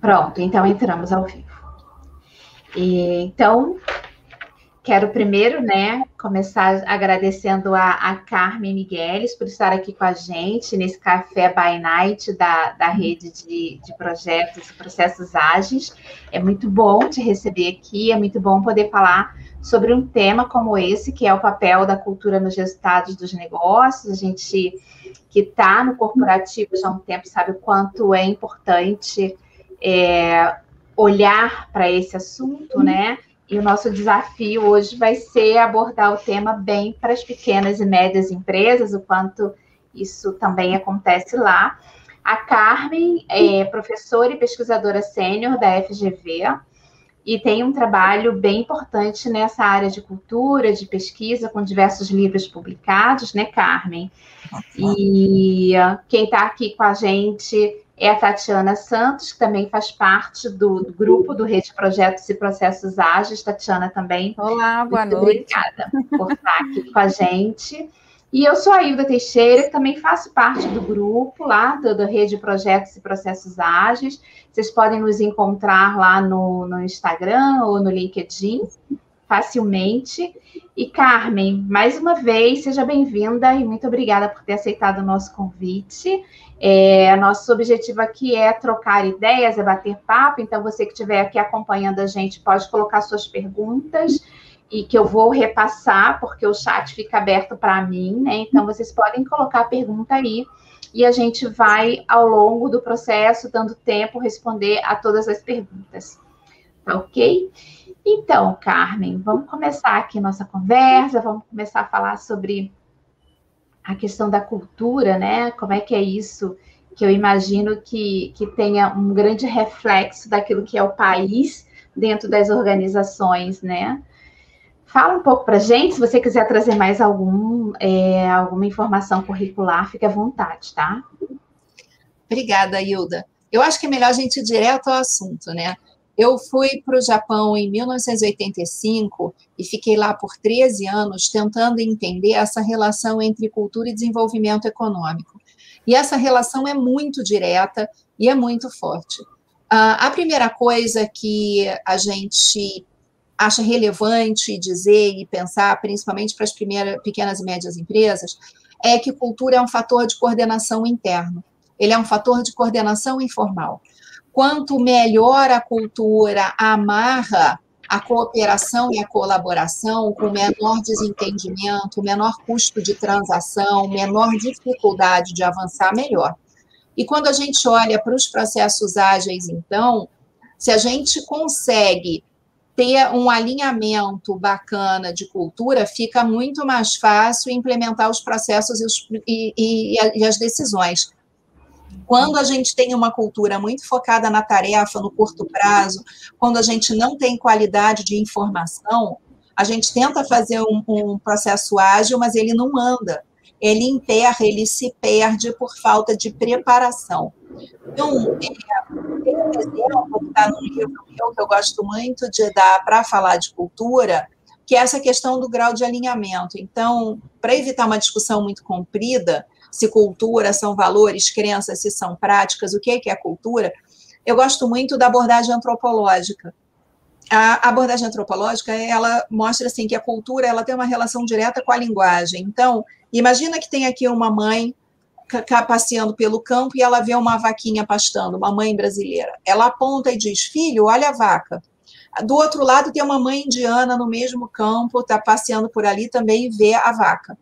Pronto, então entramos ao vivo. E, então, quero primeiro, né, começar agradecendo a, a Carmen Migueles por estar aqui com a gente nesse café by night da, da rede de, de projetos e processos ágeis. É muito bom te receber aqui, é muito bom poder falar sobre um tema como esse, que é o papel da cultura nos resultados dos negócios. A gente que está no corporativo já há um tempo sabe o quanto é importante é, olhar para esse assunto, né? E o nosso desafio hoje vai ser abordar o tema bem para as pequenas e médias empresas, o quanto isso também acontece lá. A Carmen é professora e pesquisadora sênior da FGV e tem um trabalho bem importante nessa área de cultura, de pesquisa, com diversos livros publicados, né, Carmen? E quem está aqui com a gente é a Tatiana Santos, que também faz parte do, do, grupo do Rede Projetos e Processos Ágeis. Tatiana também. Olá, boa Muito noite. Obrigada por estar aqui com a gente. E eu sou a Hilda Teixeira, que também faço parte do grupo lá do, do Rede Projetos e Processos Ágeis. Vocês podem nos encontrar lá no, no Instagram ou no LinkedIn facilmente. E Carmen, mais uma vez, seja bem-vinda e muito obrigada por ter aceitado o nosso convite. É, nosso objetivo aqui é trocar ideias, é bater papo. Então, você que estiver aqui acompanhando a gente pode colocar suas perguntas e que eu vou repassar, porque o chat fica aberto para mim, né? Então, vocês podem colocar a pergunta aí e a gente vai, ao longo do processo, dando tempo, responder a todas as perguntas. Tá ok? Então, Carmen, vamos começar aqui nossa conversa, vamos começar a falar sobre a questão da cultura, né? Como é que é isso? Que eu imagino que, que tenha um grande reflexo daquilo que é o país dentro das organizações, né? Fala um pouco para gente, se você quiser trazer mais algum, é, alguma informação curricular, fique à vontade, tá? Obrigada, Hilda. Eu acho que é melhor a gente ir direto ao assunto, né? Eu fui para o Japão em 1985 e fiquei lá por 13 anos tentando entender essa relação entre cultura e desenvolvimento econômico. E essa relação é muito direta e é muito forte. Uh, a primeira coisa que a gente acha relevante dizer e pensar, principalmente para as primeiras, pequenas e médias empresas, é que cultura é um fator de coordenação interno. Ele é um fator de coordenação informal quanto melhor a cultura amarra a cooperação e a colaboração com menor desentendimento, menor custo de transação, menor dificuldade de avançar, melhor. E quando a gente olha para os processos ágeis, então, se a gente consegue ter um alinhamento bacana de cultura, fica muito mais fácil implementar os processos e, os, e, e, e as decisões. Quando a gente tem uma cultura muito focada na tarefa, no curto prazo, quando a gente não tem qualidade de informação, a gente tenta fazer um, um processo ágil, mas ele não anda. Ele enterra, ele se perde por falta de preparação. Então, é, exemplo que está livro meu, que eu gosto muito de dar para falar de cultura, que é essa questão do grau de alinhamento. Então, para evitar uma discussão muito comprida, se cultura são valores, crenças, se são práticas, o que é, cultura, eu gosto muito da abordagem antropológica. A abordagem antropológica, ela mostra assim que a cultura, ela tem uma relação direta com a linguagem. Então, imagina que tem aqui uma mãe passeando pelo campo e ela vê uma vaquinha pastando, uma mãe brasileira. Ela aponta e diz: "Filho, olha a vaca". Do outro lado tem uma mãe indiana no mesmo campo, está passeando por ali também e vê a vaca.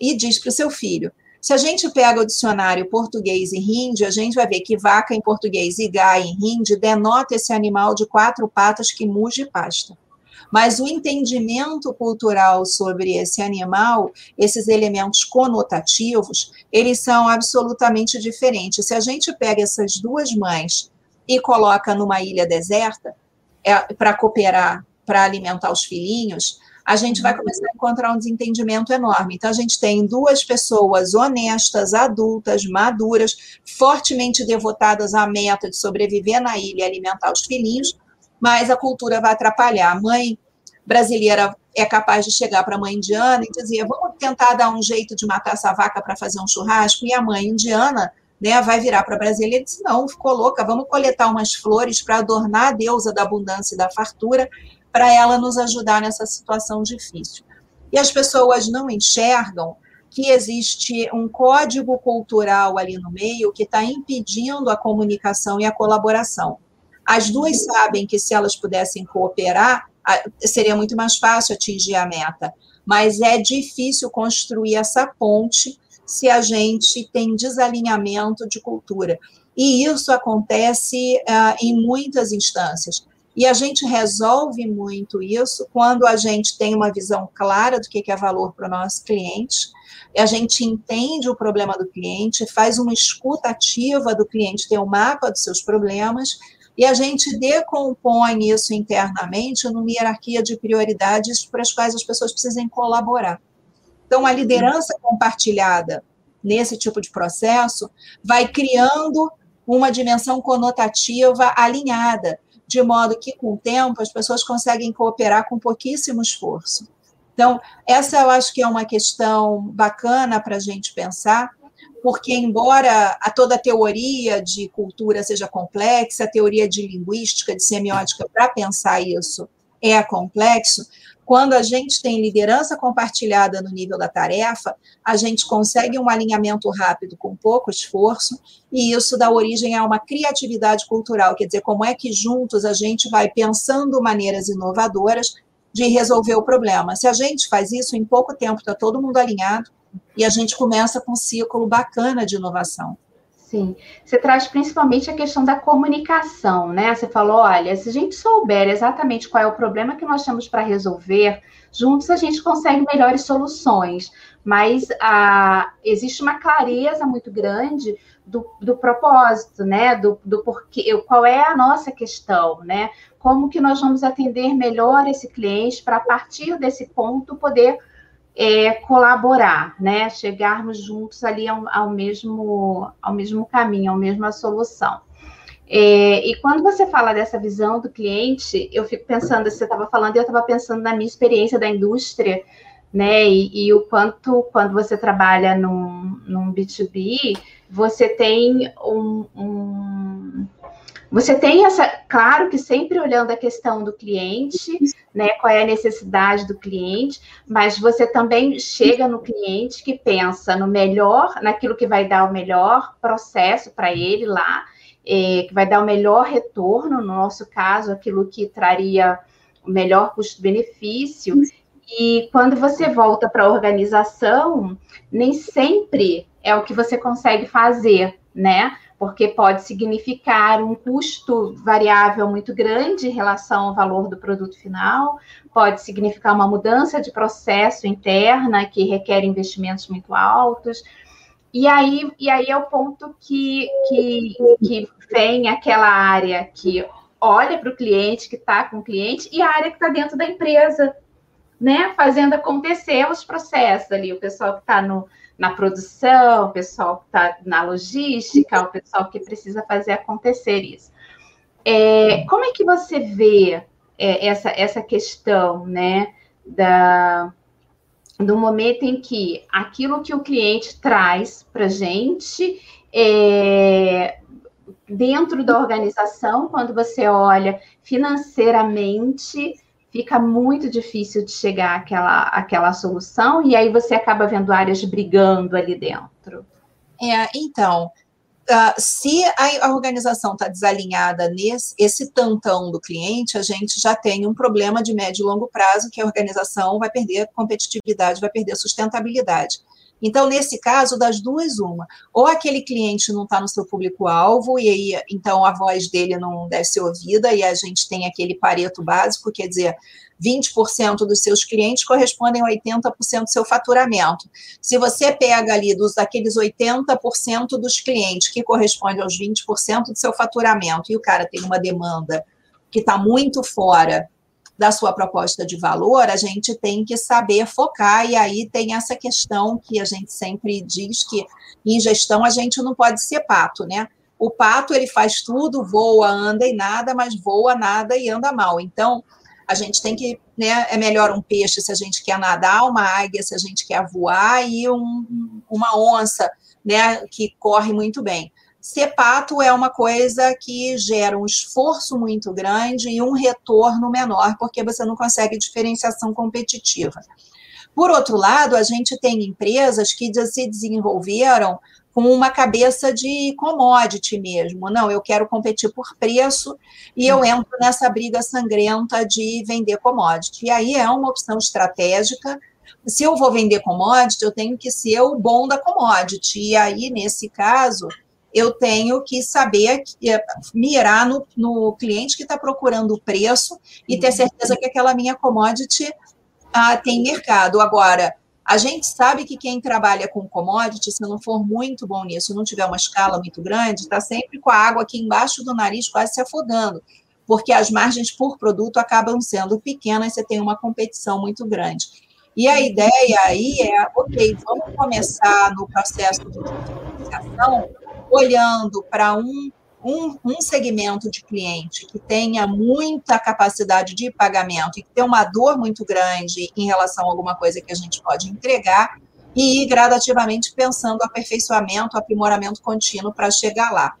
E diz para o seu filho: se a gente pega o dicionário português e hindi, a gente vai ver que vaca em português e gai em hindi denota esse animal de quatro patas que muge e pasta. Mas o entendimento cultural sobre esse animal, esses elementos conotativos, eles são absolutamente diferentes. Se a gente pega essas duas mães e coloca numa ilha deserta é, para cooperar, para alimentar os filhinhos, a gente vai começar a encontrar um desentendimento enorme. Então, a gente tem duas pessoas honestas, adultas, maduras, fortemente devotadas à meta de sobreviver na ilha e alimentar os filhinhos, mas a cultura vai atrapalhar. A mãe brasileira é capaz de chegar para a mãe indiana e dizer: vamos tentar dar um jeito de matar essa vaca para fazer um churrasco, e a mãe indiana né, vai virar para Brasília e diz: não, ficou louca, vamos coletar umas flores para adornar a deusa da abundância e da fartura, para ela nos ajudar nessa situação difícil. E as pessoas não enxergam que existe um código cultural ali no meio que está impedindo a comunicação e a colaboração. As duas sabem que se elas pudessem cooperar, seria muito mais fácil atingir a meta, mas é difícil construir essa ponte se a gente tem desalinhamento de cultura. E isso acontece uh, em muitas instâncias. E a gente resolve muito isso quando a gente tem uma visão clara do que é valor para o nosso cliente, a gente entende o problema do cliente, faz uma escuta ativa do cliente, tem um mapa dos seus problemas, e a gente decompõe isso internamente numa hierarquia de prioridades para as quais as pessoas precisem colaborar. Então, a liderança compartilhada nesse tipo de processo vai criando uma dimensão conotativa alinhada, de modo que, com o tempo, as pessoas conseguem cooperar com pouquíssimo esforço. Então, essa eu acho que é uma questão bacana para a gente pensar, porque, embora a toda a teoria de cultura seja complexa, a teoria de linguística, de semiótica, para pensar isso é complexo, quando a gente tem liderança compartilhada no nível da tarefa, a gente consegue um alinhamento rápido com pouco esforço, e isso dá origem a uma criatividade cultural, quer dizer, como é que juntos a gente vai pensando maneiras inovadoras de resolver o problema. Se a gente faz isso, em pouco tempo está todo mundo alinhado e a gente começa com um ciclo bacana de inovação. Sim, você traz principalmente a questão da comunicação, né? Você falou, olha, se a gente souber exatamente qual é o problema que nós temos para resolver, juntos a gente consegue melhores soluções. Mas ah, existe uma clareza muito grande do, do propósito, né? Do, do porquê, qual é a nossa questão, né? Como que nós vamos atender melhor esse cliente para, a partir desse ponto, poder é, colaborar, né? Chegarmos juntos ali ao, ao, mesmo, ao mesmo caminho, à mesma solução. É, e quando você fala dessa visão do cliente, eu fico pensando, você estava falando, eu estava pensando na minha experiência da indústria, né? E, e, o quanto, quando você trabalha num, num B2B, você tem um você tem essa, claro que sempre olhando a questão do cliente, né? Qual é a necessidade do cliente, mas você também chega no cliente que pensa no melhor, naquilo que vai dar o melhor processo para ele lá, é, que vai dar o melhor retorno, no nosso caso, aquilo que traria o melhor custo-benefício. E quando você volta para a organização, nem sempre é o que você consegue fazer, né? Porque pode significar um custo variável muito grande em relação ao valor do produto final, pode significar uma mudança de processo interna que requer investimentos muito altos. E aí, e aí é o ponto que, que, que vem aquela área que olha para o cliente, que está com o cliente, e a área que está dentro da empresa, né? Fazendo acontecer os processos ali, o pessoal que está no, na produção, o pessoal que está na logística, o pessoal que precisa fazer acontecer isso. É, como é que você vê é, essa, essa questão, né, da, do momento em que aquilo que o cliente traz para a gente é, dentro da organização, quando você olha financeiramente, fica muito difícil de chegar àquela, àquela solução, e aí você acaba vendo áreas brigando ali dentro. É, então, uh, se a, a organização está desalinhada nesse esse tantão do cliente, a gente já tem um problema de médio e longo prazo, que a organização vai perder competitividade, vai perder sustentabilidade. Então, nesse caso, das duas, uma. Ou aquele cliente não está no seu público-alvo, e aí, então, a voz dele não deve ser ouvida, e a gente tem aquele pareto básico, quer dizer, 20% dos seus clientes correspondem a 80% do seu faturamento. Se você pega ali dos daqueles 80% dos clientes que correspondem aos 20% do seu faturamento, e o cara tem uma demanda que está muito fora da sua proposta de valor, a gente tem que saber focar, e aí tem essa questão que a gente sempre diz que em gestão a gente não pode ser pato, né? O pato ele faz tudo, voa, anda e nada, mas voa, nada e anda mal. Então, a gente tem que, né, é melhor um peixe se a gente quer nadar, uma águia se a gente quer voar, e um, uma onça né, que corre muito bem. Ser pato é uma coisa que gera um esforço muito grande e um retorno menor, porque você não consegue diferenciação competitiva. Por outro lado, a gente tem empresas que se desenvolveram com uma cabeça de commodity mesmo. Não, eu quero competir por preço e eu entro nessa briga sangrenta de vender commodity. E aí é uma opção estratégica. Se eu vou vender commodity, eu tenho que ser o bom da commodity. E aí, nesse caso, eu tenho que saber eh, mirar no, no cliente que está procurando o preço e ter certeza que aquela minha commodity ah, tem mercado. Agora, a gente sabe que quem trabalha com commodity, se não for muito bom nisso, não tiver uma escala muito grande, está sempre com a água aqui embaixo do nariz quase se afogando, porque as margens por produto acabam sendo pequenas, você tem uma competição muito grande. E a ideia aí é, ok, vamos começar no processo de diferenciação olhando para um um, um segmento de cliente que tenha muita capacidade de pagamento e que tem uma dor muito grande em relação a alguma coisa que a gente pode entregar, e ir gradativamente pensando aperfeiçoamento, aprimoramento contínuo para chegar lá.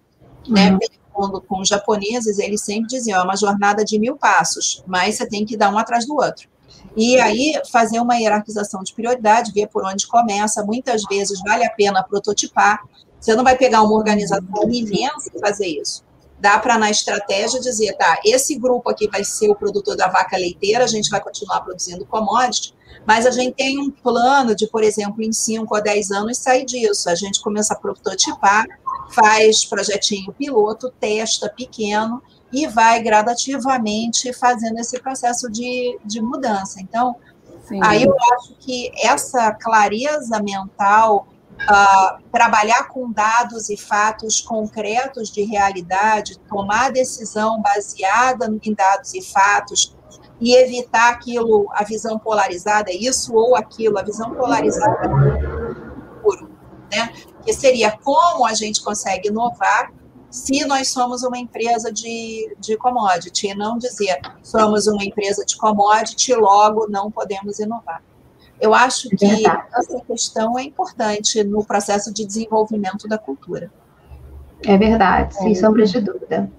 Né? Uhum. Né? Com, com os japoneses, eles sempre diziam, é uma jornada de mil passos, mas você tem que dar um atrás do outro. E aí, fazer uma hierarquização de prioridade, ver por onde começa. Muitas vezes vale a pena prototipar, você não vai pegar uma organização imensa e fazer isso. Dá para, na estratégia, dizer, tá, esse grupo aqui vai ser o produtor da vaca leiteira, a gente vai continuar produzindo commodity, mas a gente tem um plano de, por exemplo, em 5 a 10 anos sair disso. A gente começa a prototipar, faz projetinho piloto, testa pequeno e vai gradativamente fazendo esse processo de, de mudança. Então, Sim. aí eu acho que essa clareza mental uh, trabalhar com dados e fatos concretos de realidade, tomar decisão baseada em dados e fatos e evitar aquilo, a visão polarizada, isso ou aquilo, a visão polarizada né? Que seria como a gente consegue inovar se nós somos uma empresa de, de commodity, e não dizer somos uma empresa de commodity, logo não podemos inovar. Eu acho é que essa questão é importante no processo de desenvolvimento da cultura. É verdade, sem é. sombra de dúvida.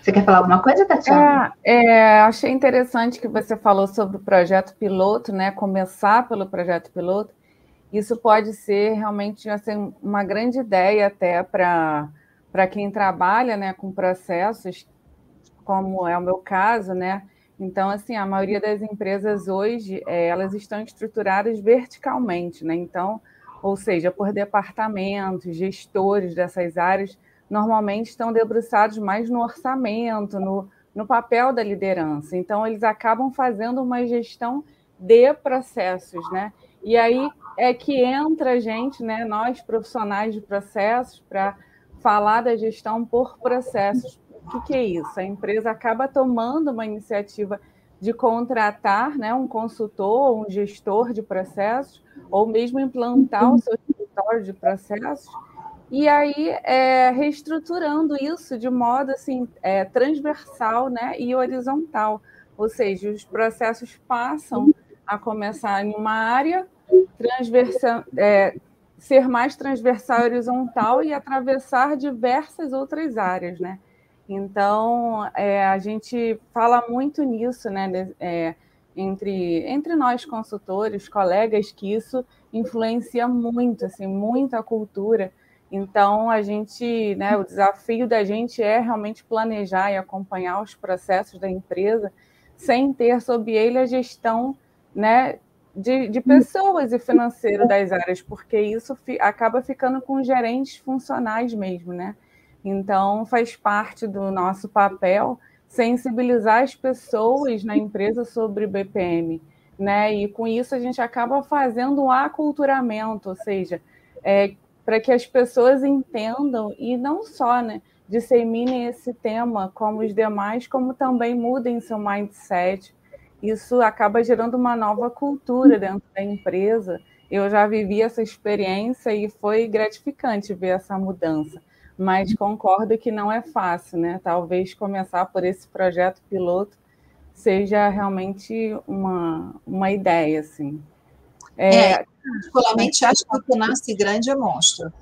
Você quer falar alguma coisa, Tatiana? É, é, achei interessante que você falou sobre o projeto piloto, né? Começar pelo projeto piloto. Isso pode ser realmente assim, uma grande ideia até para quem trabalha né, com processos, como é o meu caso, né? Então, assim, a maioria das empresas hoje, é, elas estão estruturadas verticalmente, né? Então, ou seja, por departamentos, gestores dessas áreas, normalmente estão debruçados mais no orçamento, no, no papel da liderança. Então, eles acabam fazendo uma gestão de processos, né? E aí é que entra a gente, né, nós profissionais de processos, para falar da gestão por processos, o que, que é isso? A empresa acaba tomando uma iniciativa de contratar né, um consultor, um gestor de processos, ou mesmo implantar o seu escritório de processos, e aí é, reestruturando isso de modo assim, é, transversal né, e horizontal. Ou seja, os processos passam a começar em uma área, transversa, é, ser mais transversal e horizontal e atravessar diversas outras áreas, né? Então, é, a gente fala muito nisso, né, é, entre, entre nós consultores, colegas, que isso influencia muito, assim, muito a cultura. Então, a gente, né, o desafio da gente é realmente planejar e acompanhar os processos da empresa sem ter sob ele a gestão, né, de, de pessoas e financeiro das áreas, porque isso fi, acaba ficando com gerentes funcionais mesmo, né? Então, faz parte do nosso papel sensibilizar as pessoas na empresa sobre BPM, né? E com isso a gente acaba fazendo um aculturamento, ou seja, é, para que as pessoas entendam e não só, né? Disseminem esse tema como os demais, como também mudem seu mindset. Isso acaba gerando uma nova cultura dentro da empresa. Eu já vivi essa experiência e foi gratificante ver essa mudança mas concordo que não é fácil, né? Talvez começar por esse projeto piloto seja realmente uma, uma ideia, assim. É, é particularmente acho que o que nasce grande é monstro.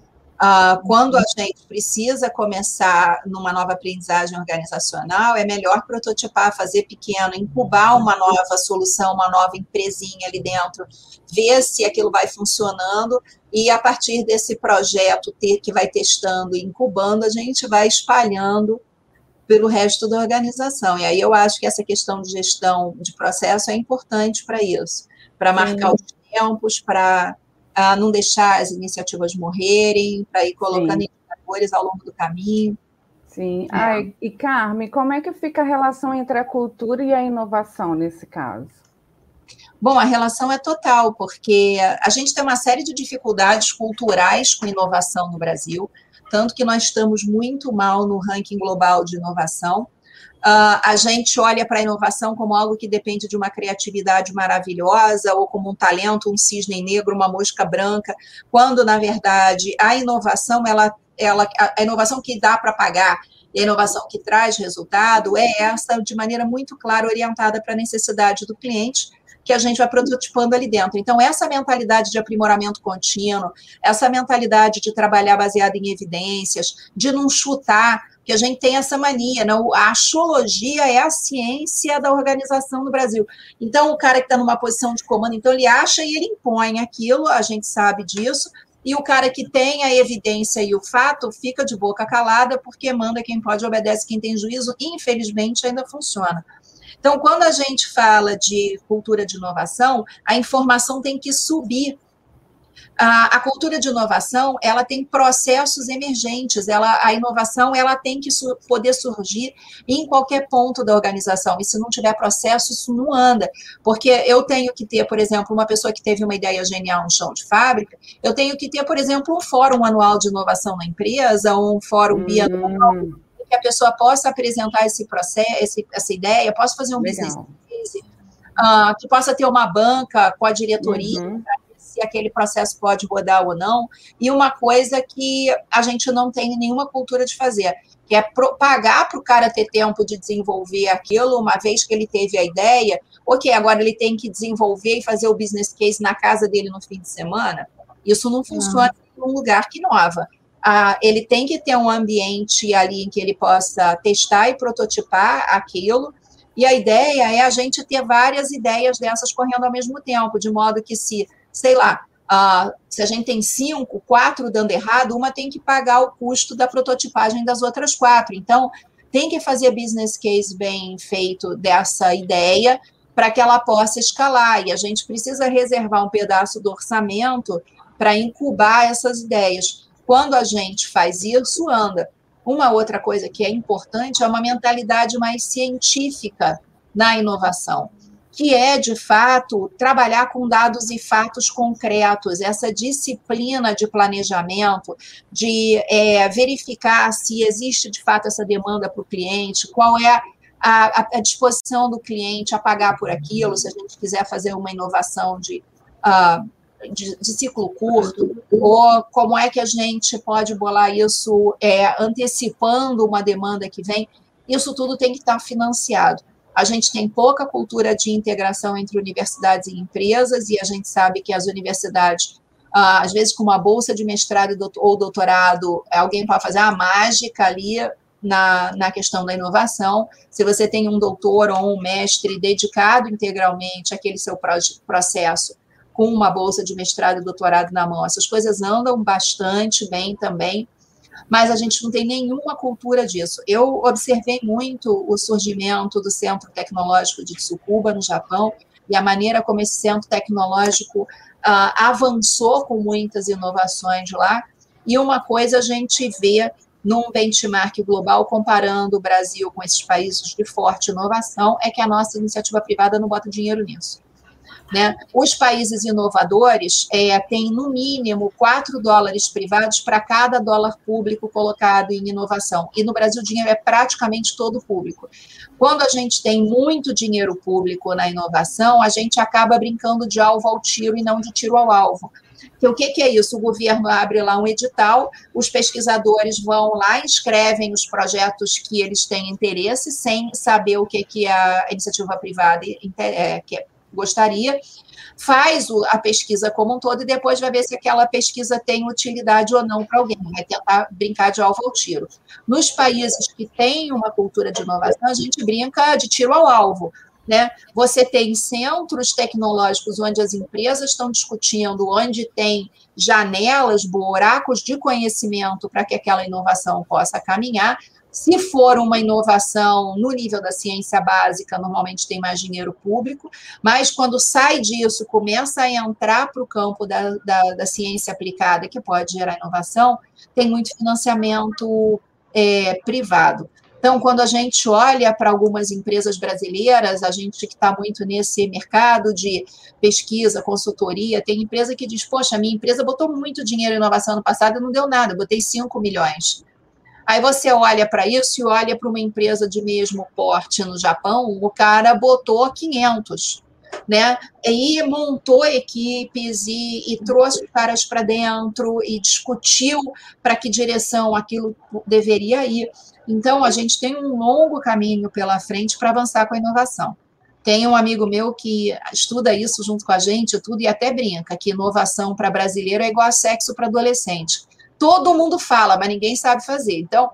Uh, quando a gente precisa começar numa nova aprendizagem organizacional, é melhor prototipar, fazer pequeno, incubar uma nova solução, uma nova empresinha ali dentro, ver se aquilo vai funcionando e a partir desse projeto ter, que vai testando e incubando, a gente vai espalhando pelo resto da organização. E aí eu acho que essa questão de gestão de processo é importante para isso, para marcar os tempos, para uh, não deixar as iniciativas morrerem, para ir colocando Sim. indicadores ao longo do caminho. Sim. É. E Carmen, como é que fica a relação entre a cultura e a inovação nesse caso? Bom, a relação é total, porque a gente tem uma série de dificuldades culturais com inovação no Brasil, tanto que nós estamos muito mal no ranking global de inovação. Uh, a gente olha para a inovação como algo que depende de uma criatividade maravilhosa, ou como um talento, um cisne negro, uma mosca branca, quando, na verdade, a inovação, ela, ela, a inovação que dá para pagar, e a inovação que traz resultado é essa, de maneira muito clara, orientada para a necessidade do cliente, que a gente vai prototipando ali dentro. Então, essa mentalidade de aprimoramento contínuo, essa mentalidade de trabalhar baseada em evidências, de não chutar, que a gente tem essa mania, não? Né? a axiologia é a ciência da organização no Brasil. Então, o cara que está numa posição de comando, então ele acha e ele impõe aquilo, a gente sabe disso, e o cara que tem a evidência e o fato fica de boca calada, porque manda quem pode, obedece quem tem juízo, e infelizmente ainda funciona. Então, quando a gente fala de cultura de inovação, a informação tem que subir a, a, cultura de inovação ela tem processos emergentes, ela, a inovação ela tem que su poder surgir em qualquer ponto da organização, e se não tiver processo, isso não anda, porque eu tenho que ter, por exemplo, uma pessoa que teve uma ideia genial no chão de fábrica, eu tenho que ter, por exemplo, um fórum anual de inovação na empresa, um fórum hum. bianual, que a pessoa possa apresentar esse processo, esse, essa ideia, possa fazer um Legal. business case, uh, que possa ter uma banca com a diretoria, uhum se aquele processo pode rodar ou não, e uma coisa que a gente não tem nenhuma cultura de fazer, que é pagar para o cara ter tempo de desenvolver aquilo, uma vez que ele teve a ideia, ok, agora ele tem que desenvolver e fazer o business case na casa dele no fim de semana. Isso não funciona em um lugar que inova. Ah, ele tem que ter um ambiente ali em que ele possa testar e prototipar aquilo, e a ideia é a gente ter várias ideias dessas correndo ao mesmo tempo, de modo que se sei lá, uh, se a gente tem cinco, quatro dando errado, uma tem que pagar o custo da prototipagem das outras quatro. Então, tem que fazer business case bem feito dessa ideia para que ela possa escalar. E a gente precisa reservar um pedaço do orçamento para incubar essas ideias. Quando a gente faz isso, anda. Uma outra coisa que é importante é uma mentalidade mais científica na inovação que é, de fato, trabalhar com dados e fatos concretos, essa disciplina de planejamento, de é, verificar se existe, de fato, essa demanda para o cliente, qual é a, a, disposição do cliente a pagar por aquilo, se a gente quiser fazer uma inovação de, uh, de, de, ciclo curto, ou como é que a gente pode bolar isso é, antecipando uma demanda que vem, isso tudo tem que estar financiado. A gente tem pouca cultura de integração entre universidades e empresas, e a gente sabe que as universidades, ah, às vezes, com uma bolsa de mestrado ou doutorado, alguém pode fazer a mágica ali na, na questão da inovação. Se você tem um doutor ou um mestre dedicado integralmente àquele seu processo, com uma bolsa de mestrado e doutorado na mão, essas coisas andam bastante bem também mas a gente não tem nenhuma cultura disso. Eu observei muito o surgimento do Centro Tecnológico de Tsukuba, no Japão, e a maneira como esse centro tecnológico uh, avançou com muitas inovações lá. E uma coisa a gente vê num benchmark global, comparando o Brasil com esses países de forte inovação, é que a nossa iniciativa privada não bota dinheiro nisso. Né? Os países inovadores é, têm, no mínimo, 4 dólares privados para cada dólar público colocado em inovação. E no Brasil, o dinheiro é praticamente todo público. Quando a gente tem muito dinheiro público na inovação, a gente acaba brincando de alvo ao tiro e não de tiro ao alvo. Então, o que, que, é isso? O governo abre lá um edital, os pesquisadores vão lá, escrevem os projetos que eles têm interesse, sem saber o que, que a iniciativa privada é, gostaria, faz a pesquisa como um todo e depois vai ver se aquela pesquisa tem utilidade ou não para alguém, vai tentar brincar de alvo ao tiro. Nos países que têm uma cultura de inovação, a gente brinca de tiro ao alvo. Né? Você tem centros tecnológicos onde as empresas estão discutindo, onde tem janelas, buracos de conhecimento para que aquela inovação possa caminhar. Se for uma inovação no nível da ciência básica, normalmente tem mais dinheiro público, mas quando sai disso, começa a entrar para o campo da, da, da, ciência aplicada, que pode gerar inovação, tem muito financiamento é, privado. Então, quando a gente olha para algumas empresas brasileiras, a gente que está muito nesse mercado de pesquisa, consultoria, tem empresa que diz: Poxa, minha empresa botou muito dinheiro em inovação no passado e não deu nada, botei 5 milhões. Aí você olha para isso e olha para uma empresa de mesmo porte no Japão, o cara botou 500 né? E montou equipes e, e trouxe os caras para dentro e discutiu para que direção aquilo deveria ir. Então, a gente tem um longo caminho pela frente para avançar com a inovação. Tem um amigo meu que estuda isso junto com a gente, tudo, e até brinca que inovação para brasileiro é igual a sexo para adolescente. Todo mundo fala, mas ninguém sabe fazer. Então,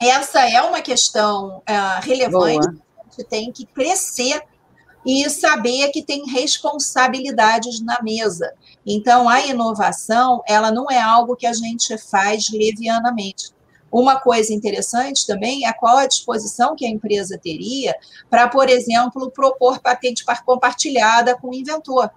essa é uma questão uh, relevante. Boa. A gente tem que crescer e saber que tem responsabilidades na mesa. Então, a inovação, ela não é algo que a gente faz levianamente. Uma coisa interessante também é qual a disposição que a empresa teria para, por exemplo, propor patente compartilhada com o inventor.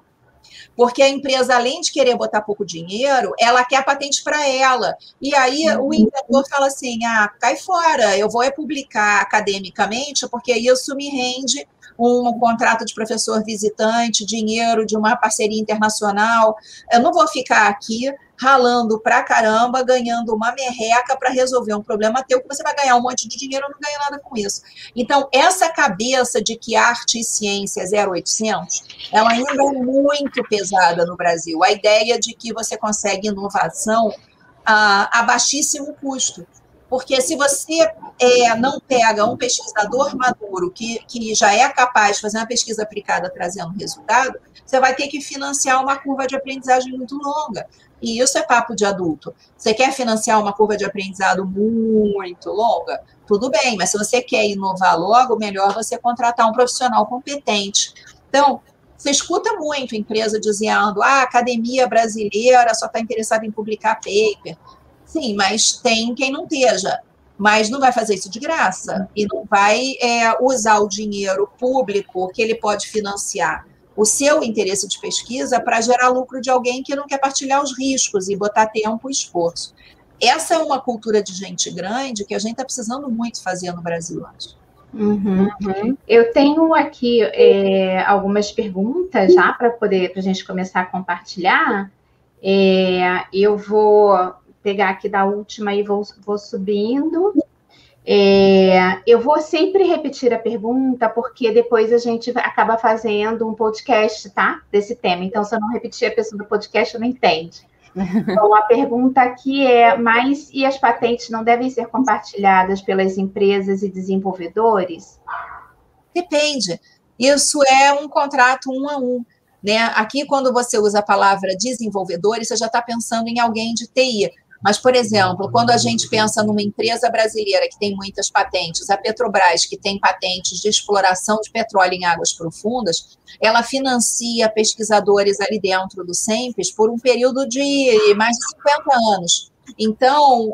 Porque a empresa, além de querer botar pouco dinheiro, ela quer patente para ela. E aí o inventor fala assim: ah, cai fora, eu vou é publicar academicamente, porque isso me rende um contrato de professor visitante, dinheiro de uma parceria internacional. Eu não vou ficar aqui ralando pra caramba, ganhando uma merreca para resolver um problema teu, que você vai ganhar um monte de dinheiro ou não ganha nada com isso. Então, essa cabeça de que arte e ciência é 0800, ela ainda é muito pesada no Brasil. A ideia de que você consegue inovação a, a baixíssimo custo. Porque se você é, não pega um pesquisador maduro que, que já é capaz de fazer uma pesquisa aplicada trazendo resultado, você vai ter que financiar uma curva de aprendizagem muito longa. E isso é papo de adulto. Você quer financiar uma curva de aprendizado muito longa? Tudo bem, mas se você quer inovar logo, melhor você contratar um profissional competente. Então, você escuta muito empresa dizendo: ah, a academia brasileira só está interessada em publicar paper. Sim, mas tem quem não esteja. Mas não vai fazer isso de graça e não vai é, usar o dinheiro público que ele pode financiar o seu interesse de pesquisa para gerar lucro de alguém que não quer partilhar os riscos e botar tempo e esforço. Essa é uma cultura de gente grande que a gente está precisando muito fazer no Brasil hoje. Uhum. Uhum. Eu tenho aqui é, algumas perguntas já para poder para a gente começar a compartilhar. É, eu vou pegar aqui da última e vou, vou subindo. É, eu vou sempre repetir a pergunta, porque depois a gente acaba fazendo um podcast, tá? Desse tema. Então, se eu não repetir a pessoa do podcast, não entende. Então, a pergunta aqui é: mas e as patentes não devem ser compartilhadas pelas empresas e desenvolvedores? Depende. Isso é um contrato um a um. Né? Aqui, quando você usa a palavra desenvolvedores, você já está pensando em alguém de TI. Mas, por exemplo, quando a gente pensa numa empresa brasileira que tem muitas patentes, a Petrobras, que tem patentes de exploração de petróleo em águas profundas, ela financia pesquisadores ali dentro do SEMPES por um período de mais de 50 anos. Então,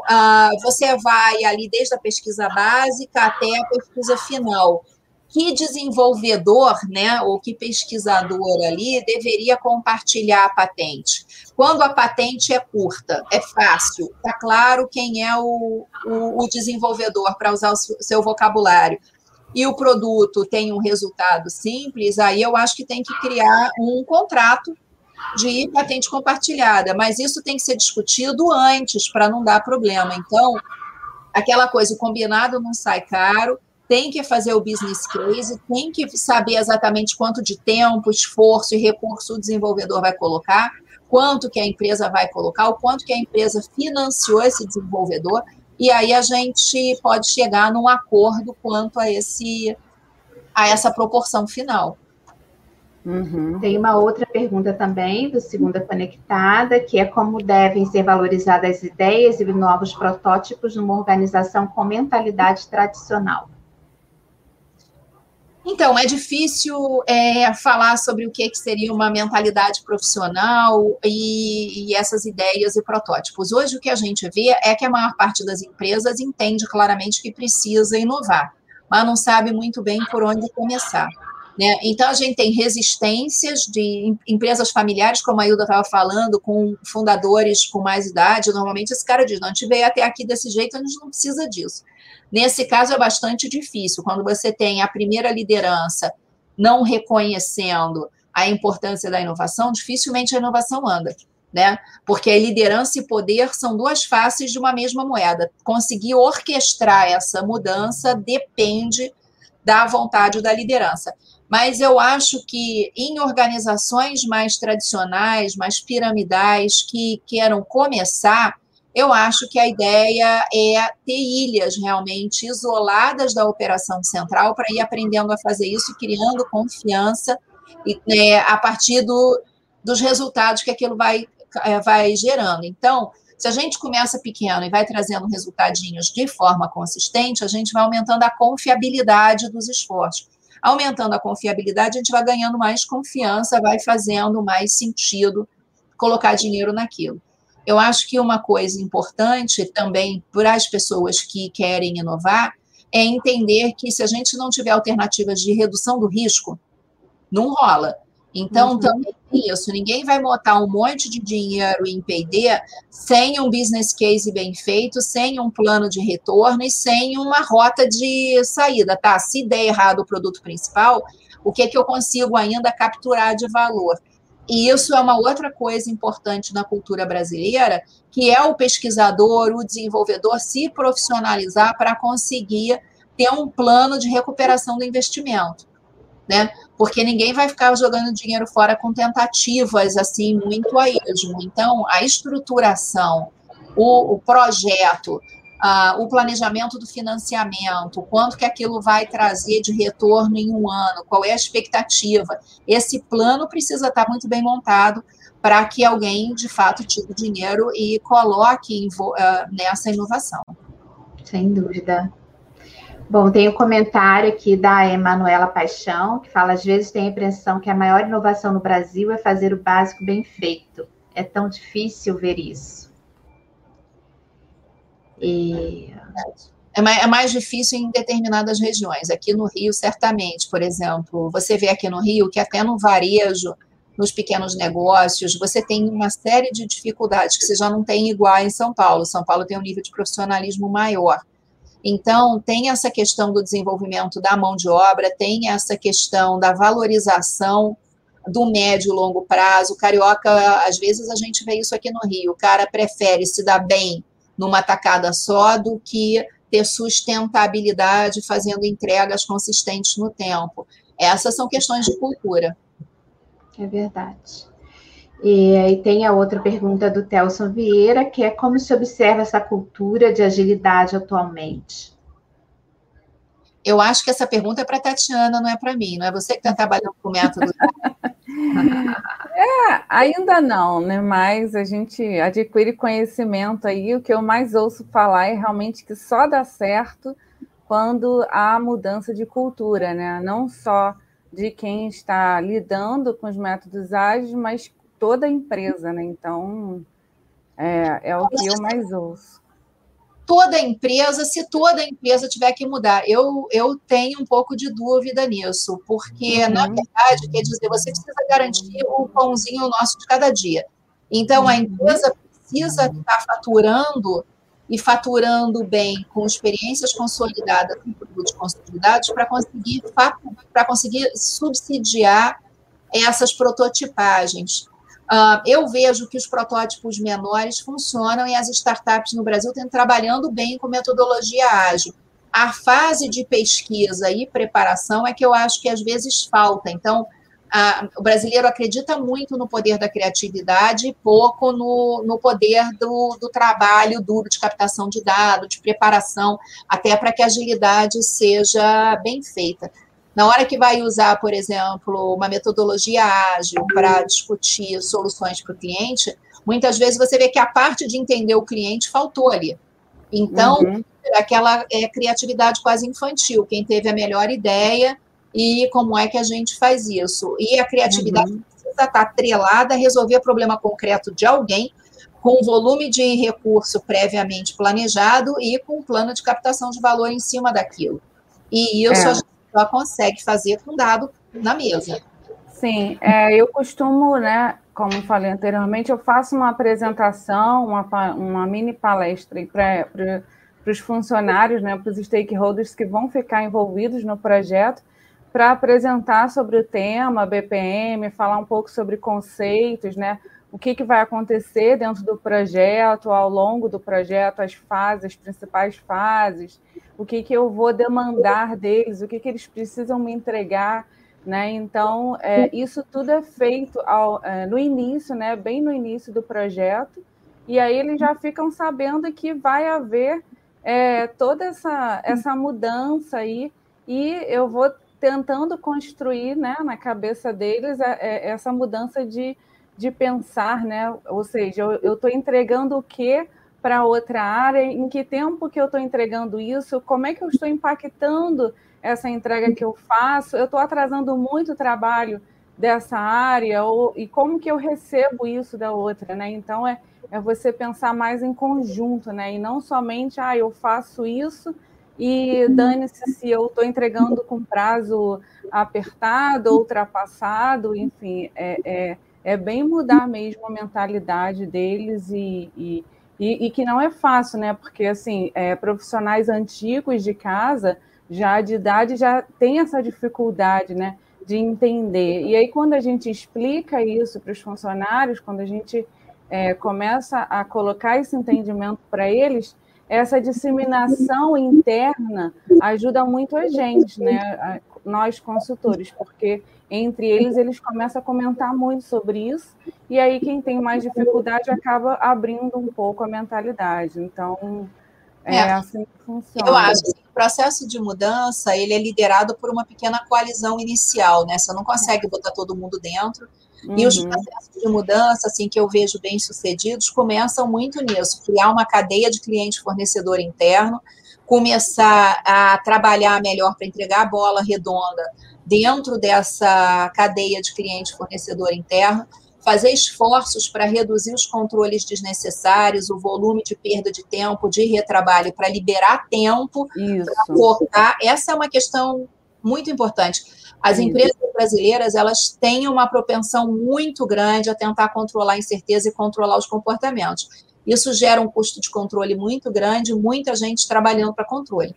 você vai ali desde a pesquisa básica até a pesquisa final que desenvolvedor, né, ou que pesquisador ali deveria compartilhar a patente? Quando a patente é curta, é fácil, está claro quem é o, o, o desenvolvedor para usar o seu vocabulário. E o produto tem um resultado simples, aí eu acho que tem que criar um contrato de patente compartilhada, mas isso tem que ser discutido antes para não dar problema. Então, aquela coisa, o combinado não sai caro, tem que fazer o business case, tem que saber exatamente quanto de tempo, esforço e recurso o desenvolvedor vai colocar, quanto que a empresa vai colocar, o quanto que a empresa financiou esse desenvolvedor, e aí a gente pode chegar num acordo quanto a esse a essa proporção final. Uhum. Tem uma outra pergunta também, do Segunda Conectada, que é como devem ser valorizadas as ideias e novos protótipos numa organização com mentalidade tradicional. Então, é difícil é, falar sobre o que, que, seria uma mentalidade profissional e, e, essas ideias e protótipos. Hoje, o que a gente vê é que a maior parte das empresas entende claramente que precisa inovar, mas não sabe muito bem por onde começar. Né? Então, a gente tem resistências de empresas familiares, como a Hilda estava falando, com fundadores com mais idade. Normalmente, esse cara diz: não, a gente veio até aqui desse jeito, a gente não precisa disso. Nesse caso, é bastante difícil. Quando você tem a primeira liderança não reconhecendo a importância da inovação, dificilmente a inovação anda. Né? Porque a liderança e poder são duas faces de uma mesma moeda. Conseguir orquestrar essa mudança depende da vontade da liderança. Mas eu acho que em organizações mais tradicionais, mais piramidais, que queiram começar, eu acho que a ideia é ter ilhas realmente isoladas da operação central para ir aprendendo a fazer isso, criando confiança e, né, a partir do, dos resultados que aquilo vai, é, vai gerando. Então, se a gente começa pequeno e vai trazendo resultadinhos de forma consistente, a gente vai aumentando a confiabilidade dos esforços. Aumentando a confiabilidade, a gente vai ganhando mais confiança, vai fazendo mais sentido colocar dinheiro naquilo. Eu acho que uma coisa importante também para as pessoas que querem inovar é entender que se a gente não tiver alternativas de redução do risco, não rola. Então, uhum. também isso, ninguém vai botar um monte de dinheiro em P&D sem um business case bem feito, sem um plano de retorno e sem uma rota de saída, tá? Se der errado o produto principal, o que é que eu consigo ainda capturar de valor? E isso é uma outra coisa importante na cultura brasileira, que é o pesquisador, o desenvolvedor se profissionalizar para conseguir ter um plano de recuperação do investimento, né? Porque ninguém vai ficar jogando dinheiro fora com tentativas assim muito a esmo. Então, a estruturação, o, o projeto, ah, o planejamento do financiamento, quanto que aquilo vai trazer de retorno em um ano, qual é a expectativa. Esse plano precisa estar muito bem montado para que alguém, de fato, tire dinheiro e coloque uh, nessa inovação. Sem dúvida. Bom, tem um comentário aqui da Emanuela Paixão, que fala: às vezes tem a impressão que a maior inovação no Brasil é fazer o básico bem feito. É tão difícil ver isso. E... É mais, é mais difícil em determinadas regiões. Aqui no Rio, certamente, por exemplo, você vê aqui no Rio que até no varejo, nos pequenos negócios, você tem uma série de dificuldades que você já não tem igual em São Paulo. São Paulo tem um nível de profissionalismo maior. Então, tem essa questão do desenvolvimento da mão de obra, tem essa questão da valorização do médio e longo prazo. Carioca, às vezes a gente vê isso aqui no Rio, o cara prefere se dar bem numa tacada só do que ter sustentabilidade fazendo entregas consistentes no tempo. Essas são questões de cultura. É verdade. E aí tem a outra pergunta do Telson Vieira, que é como se observa essa cultura de agilidade atualmente? Eu acho que essa pergunta é para a Tatiana, não é para mim, não é você que está trabalhando com o método. É, ainda não, né? Mas a gente adquire conhecimento aí. O que eu mais ouço falar é realmente que só dá certo quando há mudança de cultura, né? Não só de quem está lidando com os métodos ágeis, mas toda a empresa, né? Então, é, é o que eu mais ouço toda empresa, se toda empresa tiver que mudar. Eu, eu tenho um pouco de dúvida nisso, porque, uhum. na verdade, quer dizer, você precisa garantir o pãozinho nosso de cada dia. Então, a empresa precisa estar faturando e faturando bem com experiências consolidadas com produtos consolidados para conseguir, para conseguir subsidiar essas prototipagens. Uh, eu vejo que os protótipos menores funcionam e as startups no Brasil estão trabalhando bem com metodologia ágil. A fase de pesquisa e preparação é que eu acho que às vezes falta. Então, o brasileiro acredita muito no poder da criatividade e pouco no, no poder do, do trabalho duro de captação de dados, de preparação, até para que a agilidade seja bem feita. Na hora que vai usar, por exemplo, uma metodologia ágil para discutir soluções para o cliente, muitas vezes você vê que a parte de entender o cliente faltou ali. Então, uhum. aquela é, criatividade quase infantil, quem teve a melhor ideia e como é que a gente faz isso. E a criatividade uhum. precisa estar atrelada a resolver problema concreto de alguém, com volume de recurso previamente planejado e com um plano de captação de valor em cima daquilo. E isso é. a gente só consegue fazer com dado na mesa. Sim, é, eu costumo, né, como falei anteriormente, eu faço uma apresentação, uma, uma mini palestra para os funcionários, né, para os stakeholders que vão ficar envolvidos no projeto, para apresentar sobre o tema, BPM, falar um pouco sobre conceitos, né, o que, que vai acontecer dentro do projeto, ao longo do projeto, as fases, as principais fases, o que, que eu vou demandar deles, o que, que eles precisam me entregar. Né? Então, é, isso tudo é feito ao, é, no início, né? bem no início do projeto, e aí eles já ficam sabendo que vai haver é, toda essa, essa mudança aí, e eu vou tentando construir né, na cabeça deles é, é, essa mudança de de pensar, né? Ou seja, eu estou entregando o que para outra área, em que tempo que eu estou entregando isso, como é que eu estou impactando essa entrega que eu faço, eu estou atrasando muito o trabalho dessa área, ou, e como que eu recebo isso da outra, né? Então é, é você pensar mais em conjunto, né? E não somente, ah, eu faço isso e dane-se se eu estou entregando com prazo apertado, ultrapassado, enfim, é, é é bem mudar mesmo a mentalidade deles e, e, e, e que não é fácil, né? Porque assim, é, profissionais antigos de casa, já de idade, já tem essa dificuldade, né? De entender. E aí, quando a gente explica isso para os funcionários, quando a gente é, começa a colocar esse entendimento para eles, essa disseminação interna ajuda muito a gente, né? Nós consultores, porque entre eles, eles começam a comentar muito sobre isso, e aí quem tem mais dificuldade acaba abrindo um pouco a mentalidade. Então, é, é assim que funciona. Eu acho que o processo de mudança ele é liderado por uma pequena coalizão inicial, né? Você não consegue botar todo mundo dentro. Uhum. E os uhum. processos de mudança, assim, que eu vejo bem sucedidos, começam muito nisso, criar uma cadeia de cliente-fornecedor interno, começar a trabalhar melhor para entregar a bola redonda dentro dessa cadeia de cliente-fornecedor interno, fazer esforços para reduzir os controles desnecessários, o volume de perda de tempo, de retrabalho, para liberar tempo, para focar. Essa é uma questão muito importante. As Isso. empresas brasileiras, elas têm uma propensão muito grande a tentar controlar a incerteza e controlar os comportamentos. Isso gera um custo de controle muito grande, muita gente trabalhando para controle.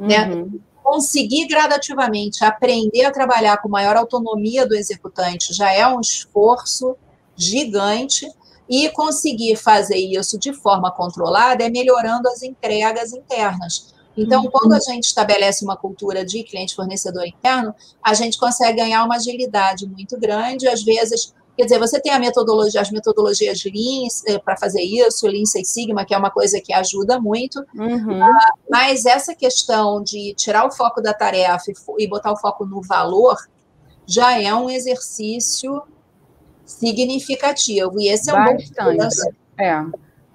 Né? Uhum. Conseguir gradativamente aprender a trabalhar com maior autonomia do executante já é um esforço gigante e conseguir fazer isso de forma controlada é melhorando as entregas internas. Então, uhum. quando a gente estabelece uma cultura de cliente-fornecedor interno, a gente consegue ganhar uma agilidade muito grande. Às vezes, Quer dizer, você tem a metodologia, as metodologias Lean eh, para fazer isso, Lean Six Sigma, que é uma coisa que ajuda muito, uhum. uh, mas essa questão de tirar o foco da tarefa e, e botar o foco no valor já é um exercício significativo. E esse é um Bastante. bom É.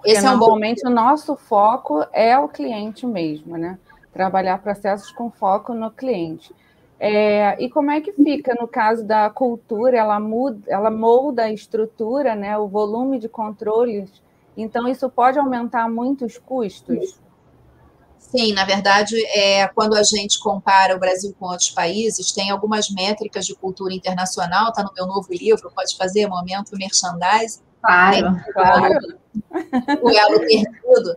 Esse normalmente é um bom... o nosso foco é o cliente mesmo, né? Trabalhar processos com foco no cliente. É, e como é que fica no caso da cultura? Ela muda, ela molda a estrutura, né, o volume de controles. Então isso pode aumentar muito os custos. Sim, na verdade, é, quando a gente compara o Brasil com outros países, tem algumas métricas de cultura internacional, está no meu novo livro, pode fazer momento merchandising. Claro, claro. O elo perdido.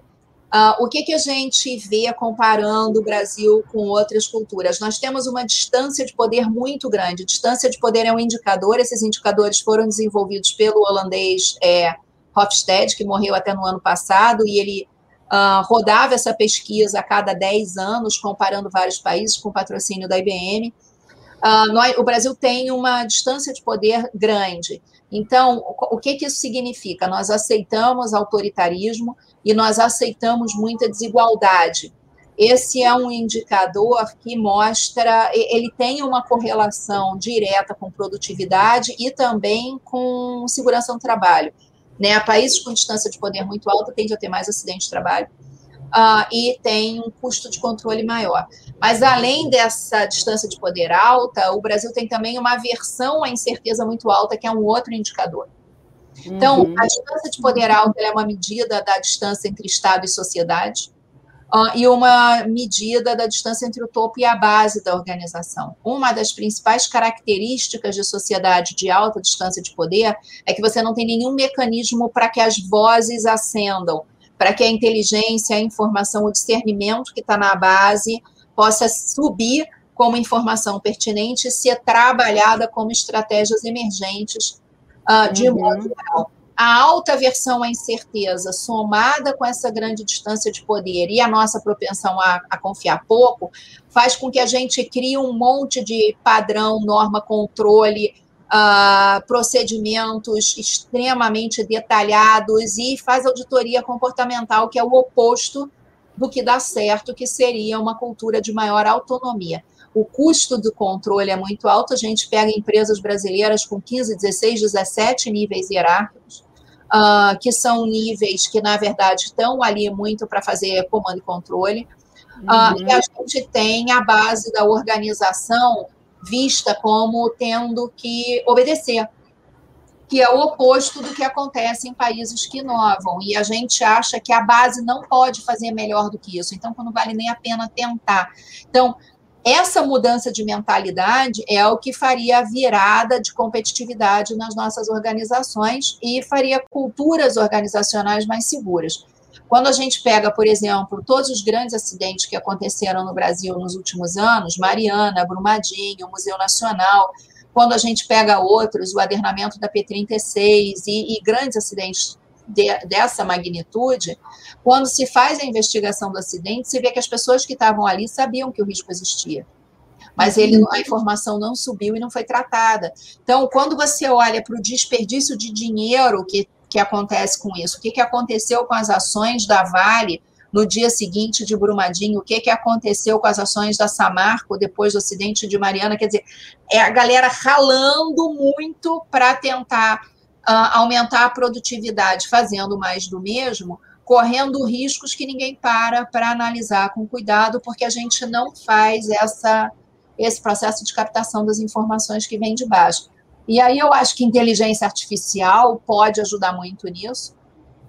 Uh, o que, que a gente vê comparando o Brasil com outras culturas? Nós temos uma distância de poder muito grande. Distância de poder é um indicador, esses indicadores foram desenvolvidos pelo holandês é, Hofstede, que morreu até no ano passado, e ele uh, rodava essa pesquisa a cada 10 anos, comparando vários países com patrocínio da IBM. Uh, ah, nós, o Brasil tem uma distância de poder grande. Então, o que, que isso significa? Nós aceitamos autoritarismo, e nós aceitamos muita desigualdade. esse é um indicador que mostra, ele tem uma correlação direta com produtividade e também com segurança no trabalho. Né? Países com distância de poder muito alta tendem a ter mais acidentes de trabalho uh, e tem um custo de controle maior. Mas além dessa distância de poder alta, o Brasil tem também uma aversão à incerteza muito alta, que é um outro indicador. Então, uhum. a distância de poder alta é uma medida da distância entre Estado e sociedade uh, e uma medida da distância entre o topo e a base da organização. Uma das principais características de sociedade de alta distância de poder é que você não tem nenhum mecanismo para que as vozes acendam, para que a inteligência, a informação, o discernimento que está na base possa subir como informação pertinente e ser trabalhada como estratégias emergentes uh, de uhum. modo geral a alta aversão à incerteza, somada com essa grande distância de poder e a nossa propensão a, a, confiar pouco, faz com que a gente crie um monte de padrão, norma, controle, uh, procedimentos extremamente detalhados e faz auditoria comportamental, que é o oposto do que dá certo, que seria uma cultura de maior autonomia o custo do controle é muito alto. A gente pega empresas brasileiras com 15, 16, 17 níveis hierárquicos uh, que são níveis que, na verdade, estão ali muito para fazer comando e controle. Uh, uhum. E a gente tem a base da organização vista como tendo que obedecer, que é o oposto do que acontece em países que inovam. E a gente acha que a base não pode fazer melhor do que isso, então não vale nem a pena tentar. Então, essa mudança de mentalidade é o que faria a virada de competitividade nas nossas organizações e faria culturas organizacionais mais seguras. Quando a gente pega, por exemplo, todos os grandes acidentes que aconteceram no Brasil nos últimos anos, Mariana, Brumadinho, Museu Nacional, quando a gente pega outros, o adernamento da P-36 e, e grandes acidentes de, dessa magnitude, quando se faz a investigação do acidente, se vê que as pessoas que estavam ali sabiam que o risco existia. Mas ele, a informação não subiu e não foi tratada. Então, quando você olha para o desperdício de dinheiro que, que acontece com isso, o que, que aconteceu com as ações da Vale no dia seguinte de Brumadinho, o que, que aconteceu com as ações da Samarco depois do acidente de Mariana, quer dizer, é a galera ralando muito para tentar uh, aumentar a produtividade fazendo mais do mesmo, correndo riscos que ninguém para para analisar com cuidado, porque a gente não faz essa, esse processo de captação das informações que vem de baixo. E aí eu acho que inteligência artificial pode ajudar muito nisso,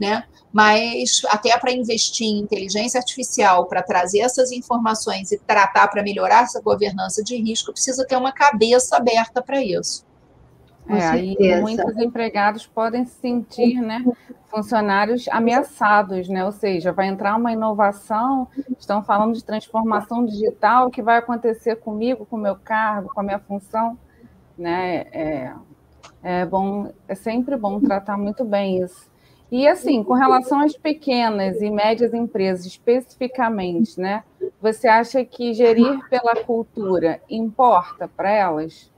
né? Mas até para investir em inteligência artificial, para trazer essas informações e tratar para melhorar essa governança de risco, precisa ter uma cabeça aberta para isso. É, aí muitos empregados podem se sentir, né, funcionários ameaçados, né? Ou seja, vai entrar uma inovação, estão falando de transformação digital, o que vai acontecer comigo, com o meu cargo, com a minha função, né? É, é bom, é sempre bom tratar muito bem isso. E assim, com relação às pequenas e médias empresas especificamente, né? Você acha que gerir pela cultura importa para elas?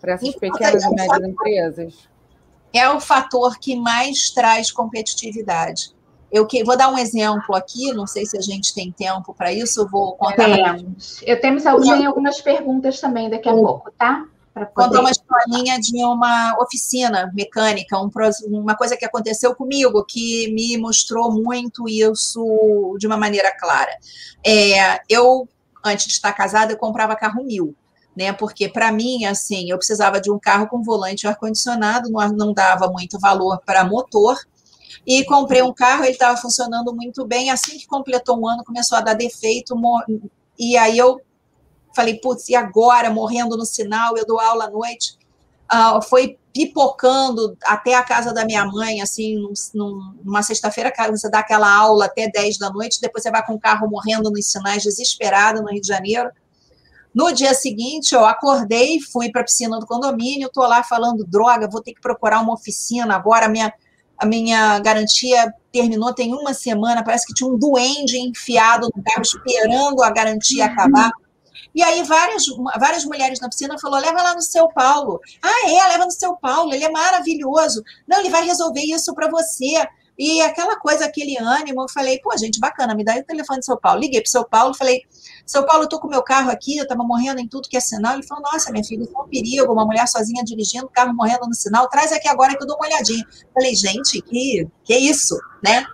Para essas pequenas e médias empresas? É o fator que mais traz competitividade. Eu que, vou dar um exemplo aqui, não sei se a gente tem tempo para isso, eu vou contar. Temos. Eu temos algumas perguntas também daqui a pouco, tá? Contar uma historinha de uma oficina mecânica, um, uma coisa que aconteceu comigo, que me mostrou muito isso de uma maneira clara. É, eu, antes de estar casada, eu comprava carro mil né? Porque para mim, assim, eu precisava de um carro com volante ar-condicionado, não, não dava muito valor para motor. E comprei um carro, ele estava funcionando muito bem. Assim que completou um ano, começou a dar defeito. E aí eu falei, putz, e agora? Morrendo no sinal, eu dou aula à noite. Uh, foi pipocando até a casa da minha mãe, assim, num, numa sexta-feira, você dá aquela aula até 10 da noite, depois você vai com o carro morrendo nos sinais, desesperado no Rio de Janeiro. No dia seguinte, eu acordei, fui para a piscina do condomínio, estou lá falando, droga, vou ter que procurar uma oficina agora, a minha, a minha garantia terminou tem uma semana, parece que tinha um duende enfiado no carro esperando a garantia uhum. acabar. E aí várias, várias mulheres na piscina falou, leva lá no seu Paulo. Ah, é, leva no seu Paulo, ele é maravilhoso. Não, ele vai resolver isso para você. E aquela coisa, aquele ânimo, eu falei, pô, gente, bacana, me dá o telefone de São Paulo. Liguei para São Paulo, falei, São Paulo, eu tô com meu carro aqui, eu tava morrendo em tudo que é sinal. Ele falou, nossa, minha filha, isso é um perigo, uma mulher sozinha dirigindo, carro morrendo no sinal, traz aqui agora que eu dou uma olhadinha. Falei, gente, que, que isso, né?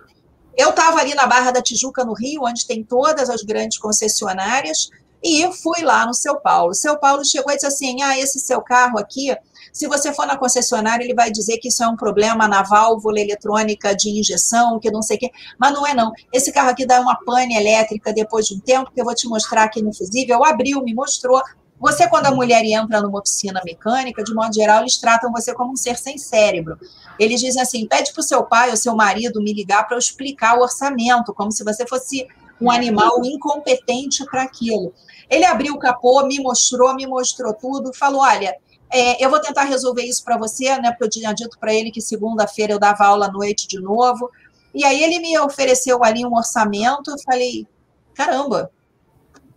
Eu estava ali na Barra da Tijuca, no Rio, onde tem todas as grandes concessionárias, e fui lá no Seu Paulo. Seu Paulo chegou e disse assim: Ah, esse seu carro aqui, se você for na concessionária, ele vai dizer que isso é um problema na válvula eletrônica de injeção, que não sei o quê. Mas não é, não. Esse carro aqui dá uma pane elétrica depois de um tempo, que eu vou te mostrar aqui no fusível. Abriu, me mostrou. Você, quando a mulher entra numa oficina mecânica, de modo geral, eles tratam você como um ser sem cérebro. Eles dizem assim: pede para o seu pai ou seu marido me ligar para eu explicar o orçamento, como se você fosse um animal incompetente para aquilo. Ele abriu o capô, me mostrou, me mostrou tudo, falou: olha, é, eu vou tentar resolver isso para você, né? Porque eu tinha dito para ele que segunda-feira eu dava aula à noite de novo. E aí ele me ofereceu ali um orçamento, eu falei, caramba,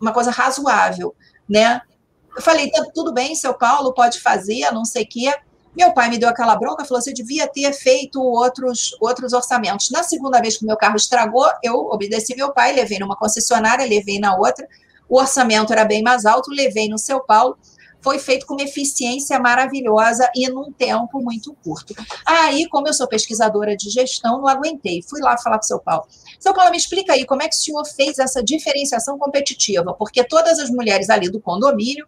uma coisa razoável, né? Eu falei, tá, tudo bem, seu Paulo pode fazer, não sei o quê. Meu pai me deu aquela bronca, falou: você devia ter feito outros, outros orçamentos. Na segunda vez que meu carro estragou, eu obedeci meu pai, levei numa concessionária, levei na outra. O orçamento era bem mais alto, levei no seu Paulo. Foi feito com uma eficiência maravilhosa e num tempo muito curto. Aí, como eu sou pesquisadora de gestão, não aguentei. Fui lá falar com o seu Paulo. Seu Paulo, me explica aí como é que o senhor fez essa diferenciação competitiva, porque todas as mulheres ali do condomínio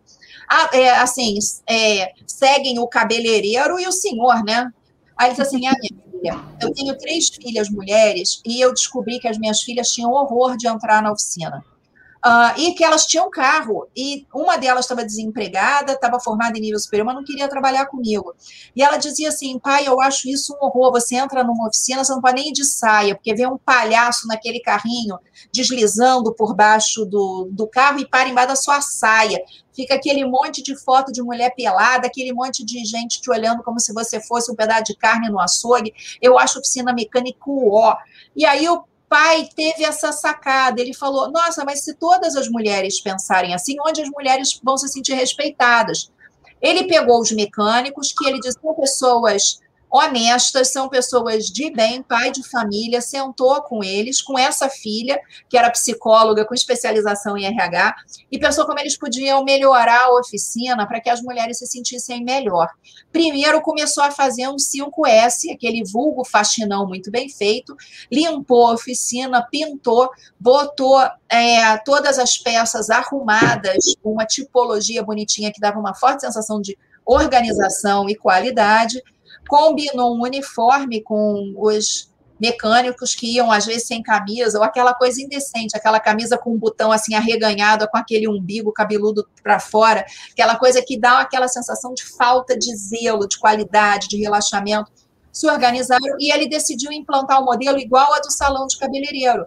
é, assim, é, seguem o cabeleireiro e o senhor, né? Aí ele disse assim: ah, minha filha, eu tenho três filhas mulheres e eu descobri que as minhas filhas tinham horror de entrar na oficina. Uh, e que elas tinham carro, e uma delas estava desempregada, estava formada em nível superior, mas não queria trabalhar comigo. E ela dizia assim: pai, eu acho isso um horror. Você entra numa oficina, você não pode nem ir de saia, porque vê um palhaço naquele carrinho deslizando por baixo do, do carro e para embaixo da sua saia. Fica aquele monte de foto de mulher pelada, aquele monte de gente te olhando como se você fosse um pedaço de carne no açougue. Eu acho oficina mecânica ó. E aí eu pai teve essa sacada. Ele falou: Nossa, mas se todas as mulheres pensarem assim, onde as mulheres vão se sentir respeitadas? Ele pegou os mecânicos, que ele disse são pessoas honestas, são pessoas de bem, pai de família, sentou com eles, com essa filha, que era psicóloga com especialização em RH, e pensou como eles podiam melhorar a oficina para que as mulheres se sentissem melhor. Primeiro começou a fazer um 5S, aquele vulgo faxinão muito bem feito, limpou a oficina, pintou, botou é, todas as peças arrumadas, uma tipologia bonitinha que dava uma forte sensação de organização e qualidade, combinou um uniforme com os mecânicos que iam às vezes sem camisa, ou aquela coisa indecente, aquela camisa com um botão assim arreganhado, com aquele umbigo cabeludo para fora, aquela coisa que dá aquela sensação de falta de zelo, de qualidade, de relaxamento. Se organizaram e ele decidiu implantar um modelo igual a do salão de cabeleireiro.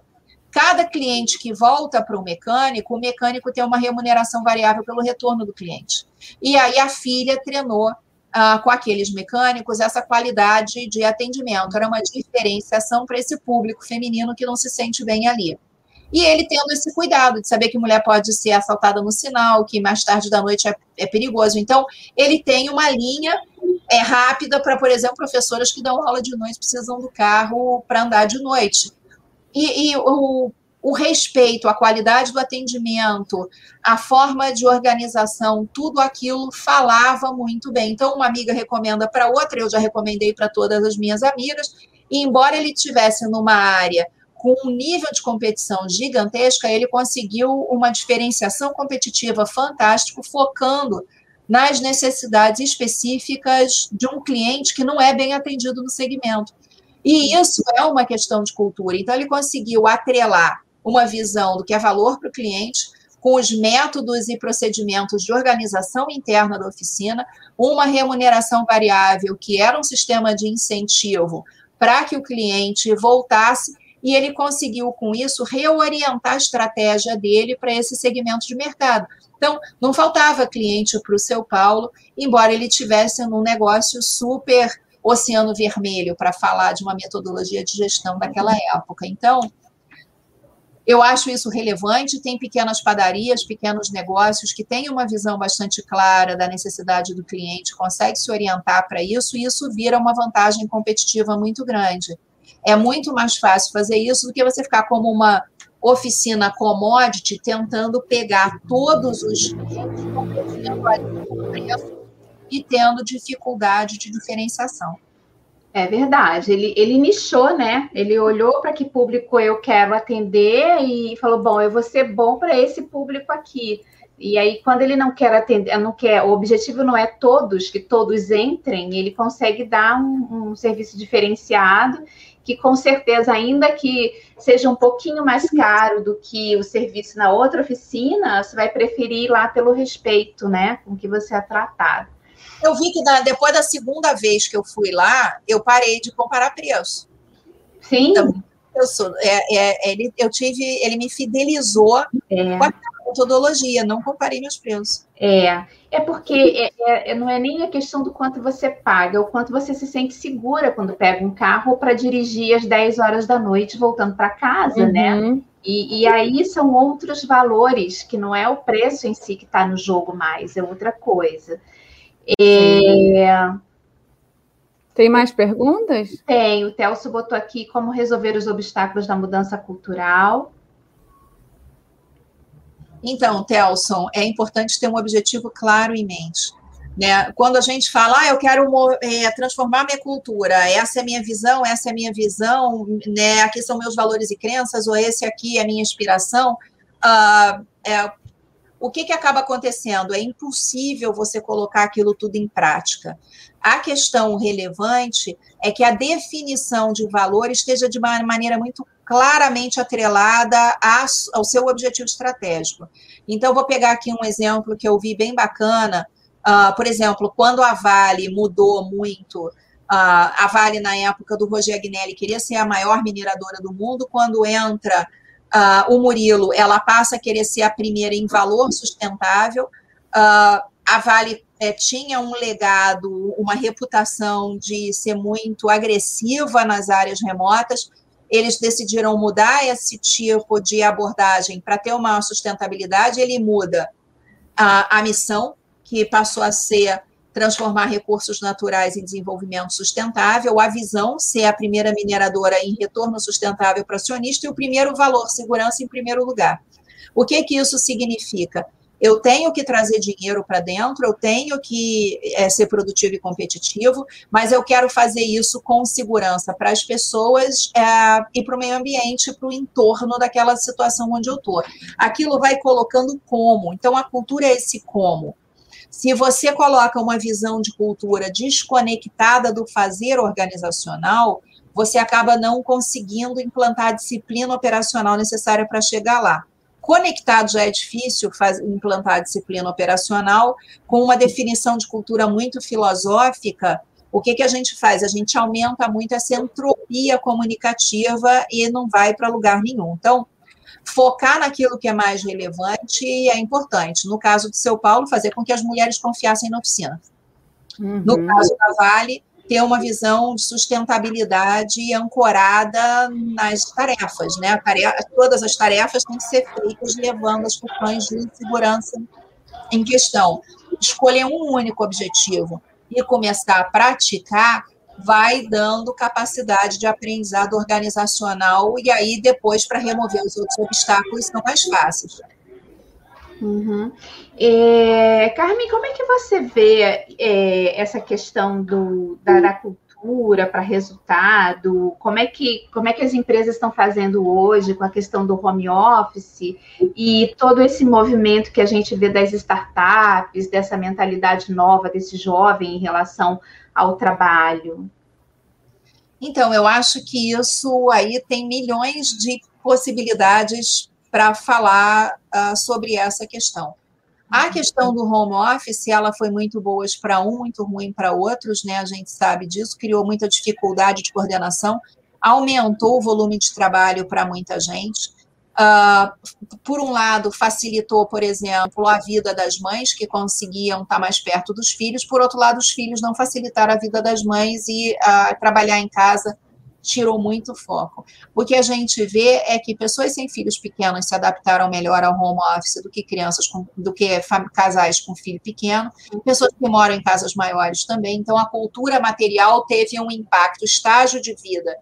Cada cliente que volta para o mecânico, o mecânico tem uma remuneração variável pelo retorno do cliente. E aí a filha treinou ah, com aqueles mecânicos essa qualidade de atendimento. Era uma diferenciação para esse público feminino que não se sente bem ali. E ele tendo esse cuidado de saber que mulher pode ser assaltada no sinal, que mais tarde da noite é, é perigoso. Então, ele tem uma linha é, rápida para, por exemplo, professoras que dão aula de noite precisam do carro para andar de noite. E, e o o respeito, a qualidade do atendimento, a forma de organização, tudo aquilo falava muito bem. Então, uma amiga recomenda para outra, eu já recomendei para todas as minhas amigas, e embora ele tivesse numa área com um nível de competição gigantesca, ele conseguiu uma diferenciação competitiva fantástica, focando nas necessidades específicas de um cliente que não é bem atendido no segmento. E isso é uma questão de cultura. Então, ele conseguiu atrelar uma visão do que é valor para o cliente, com os métodos e procedimentos de organização interna da oficina, uma remuneração variável, que era um sistema de incentivo para que o cliente voltasse, e ele conseguiu, com isso, reorientar a estratégia dele para esse segmento de mercado. Então, não faltava cliente para o seu Paulo, embora ele tivesse num negócio super oceano vermelho para falar de uma metodologia de gestão daquela época. Então, eu acho isso relevante. Tem pequenas padarias, pequenos negócios que têm uma visão bastante clara da necessidade do cliente, consegue se orientar para isso, e isso vira uma vantagem competitiva muito grande. É muito mais fácil fazer isso do que você ficar como uma oficina commodity tentando pegar todos os e tendo dificuldade de diferenciação. É verdade. Ele, ele nichou, né? Ele olhou para que público eu quero atender e falou: bom, eu vou ser bom para esse público aqui. E aí, quando ele não quer atender, não quer, o objetivo não é todos, que todos entrem, ele consegue dar um, um serviço diferenciado, que com certeza, ainda que seja um pouquinho mais caro do que o serviço na outra oficina, você vai preferir ir lá pelo respeito, né? Com que você é tratado. Eu vi que na, depois da segunda vez que eu fui lá, eu parei de comparar preço. Sim. Então, eu, sou, é, é, ele, eu tive, ele me fidelizou é. com a metodologia, não comparei meus preços. É, é porque é, é, é, não é nem a questão do quanto você paga, é o quanto você se sente segura quando pega um carro para dirigir às 10 horas da noite voltando para casa, né? uhum. né? E, e, aí são outros valores, que não é o preço em si que está no jogo mais, é outra coisa. É... Tem mais perguntas? Tem. O Telso botou aqui como resolver os obstáculos da mudança cultural. Então, Telson, é importante ter um objetivo claro em mente. Né? Quando a gente fala, ah, eu quero é, transformar minha cultura, essa é a minha visão, essa é a minha visão, né? aqui são meus valores e crenças, ou esse aqui é a minha inspiração, uh, é, o que, que acaba acontecendo? É impossível você colocar aquilo tudo em prática. A questão relevante é que a definição de valor esteja de uma maneira muito claramente atrelada ao seu objetivo estratégico. Então, vou pegar aqui um exemplo que eu vi bem bacana. Uh, por exemplo, quando a Vale mudou muito, uh, a Vale, na época do Roger Agnelli, queria ser a maior mineradora do mundo, quando entra uh, o Murilo, ela passa a querer ser a primeira em valor sustentável. Uh, a Vale é, tinha um legado, uma reputação de ser muito agressiva nas áreas remotas. Eles decidiram mudar esse tipo de abordagem para ter uma sustentabilidade. Ele muda a, a missão, que passou a ser transformar recursos naturais em desenvolvimento sustentável, a visão ser a primeira mineradora em retorno sustentável para acionista e o primeiro valor, segurança em primeiro lugar. O que que isso significa? Eu tenho que trazer dinheiro para dentro, eu tenho que é, ser produtivo e competitivo, mas eu quero fazer isso com segurança para as pessoas é, e para o meio ambiente, para o entorno daquela situação onde eu estou. Aquilo vai colocando como. Então, a cultura é esse como. Se você coloca uma visão de cultura desconectada do fazer organizacional, você acaba não conseguindo implantar a disciplina operacional necessária para chegar lá. Conectado já é difícil faz, implantar a disciplina operacional, com uma definição de cultura muito filosófica, o que, que a gente faz? A gente aumenta muito essa entropia comunicativa e não vai para lugar nenhum. Então, focar naquilo que é mais relevante é importante. No caso de São Paulo, fazer com que as mulheres confiassem na oficina. Uhum. No caso da Vale, ter uma visão de sustentabilidade ancorada nas tarefas, né? Tarefa, todas as tarefas têm que ser feitas levando as questões de segurança em questão. Escolher um único objetivo e começar a praticar vai dando capacidade de aprendizado organizacional e aí depois para remover os outros obstáculos são mais fáceis. Uhum. É, Carmen, como é que você vê é, essa questão do, da, da cultura para resultado? Como é, que, como é que as empresas estão fazendo hoje com a questão do home office e todo esse movimento que a gente vê das startups, dessa mentalidade nova desse jovem em relação ao trabalho? Então, eu acho que isso aí tem milhões de possibilidades para falar uh, sobre essa questão. A questão do home office, ela foi muito boa para um, muito ruim para outros, né? A gente sabe disso, criou muita dificuldade de coordenação, aumentou o volume de trabalho para muita gente. Uh, por um lado, facilitou, por exemplo, a vida das mães que conseguiam estar mais perto dos filhos, por outro lado, os filhos não facilitaram a vida das mães e uh, trabalhar em casa tirou muito foco. O que a gente vê é que pessoas sem filhos pequenos se adaptaram melhor ao home office do que crianças com, do que casais com filho pequeno, pessoas que moram em casas maiores também. Então, a cultura material teve um impacto, o estágio de vida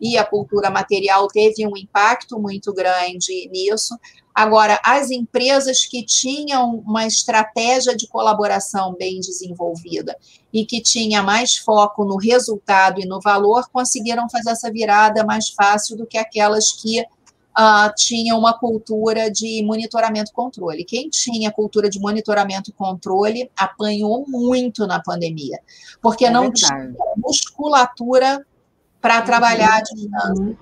e a cultura material teve um impacto muito grande nisso. Agora, as empresas que tinham uma estratégia de colaboração bem desenvolvida e que tinha mais foco no resultado e no valor, conseguiram fazer essa virada mais fácil do que aquelas que uh, tinham uma cultura de monitoramento e controle. Quem tinha cultura de monitoramento e controle apanhou muito na pandemia, porque é não verdade. tinha musculatura para uhum. trabalhar à distância.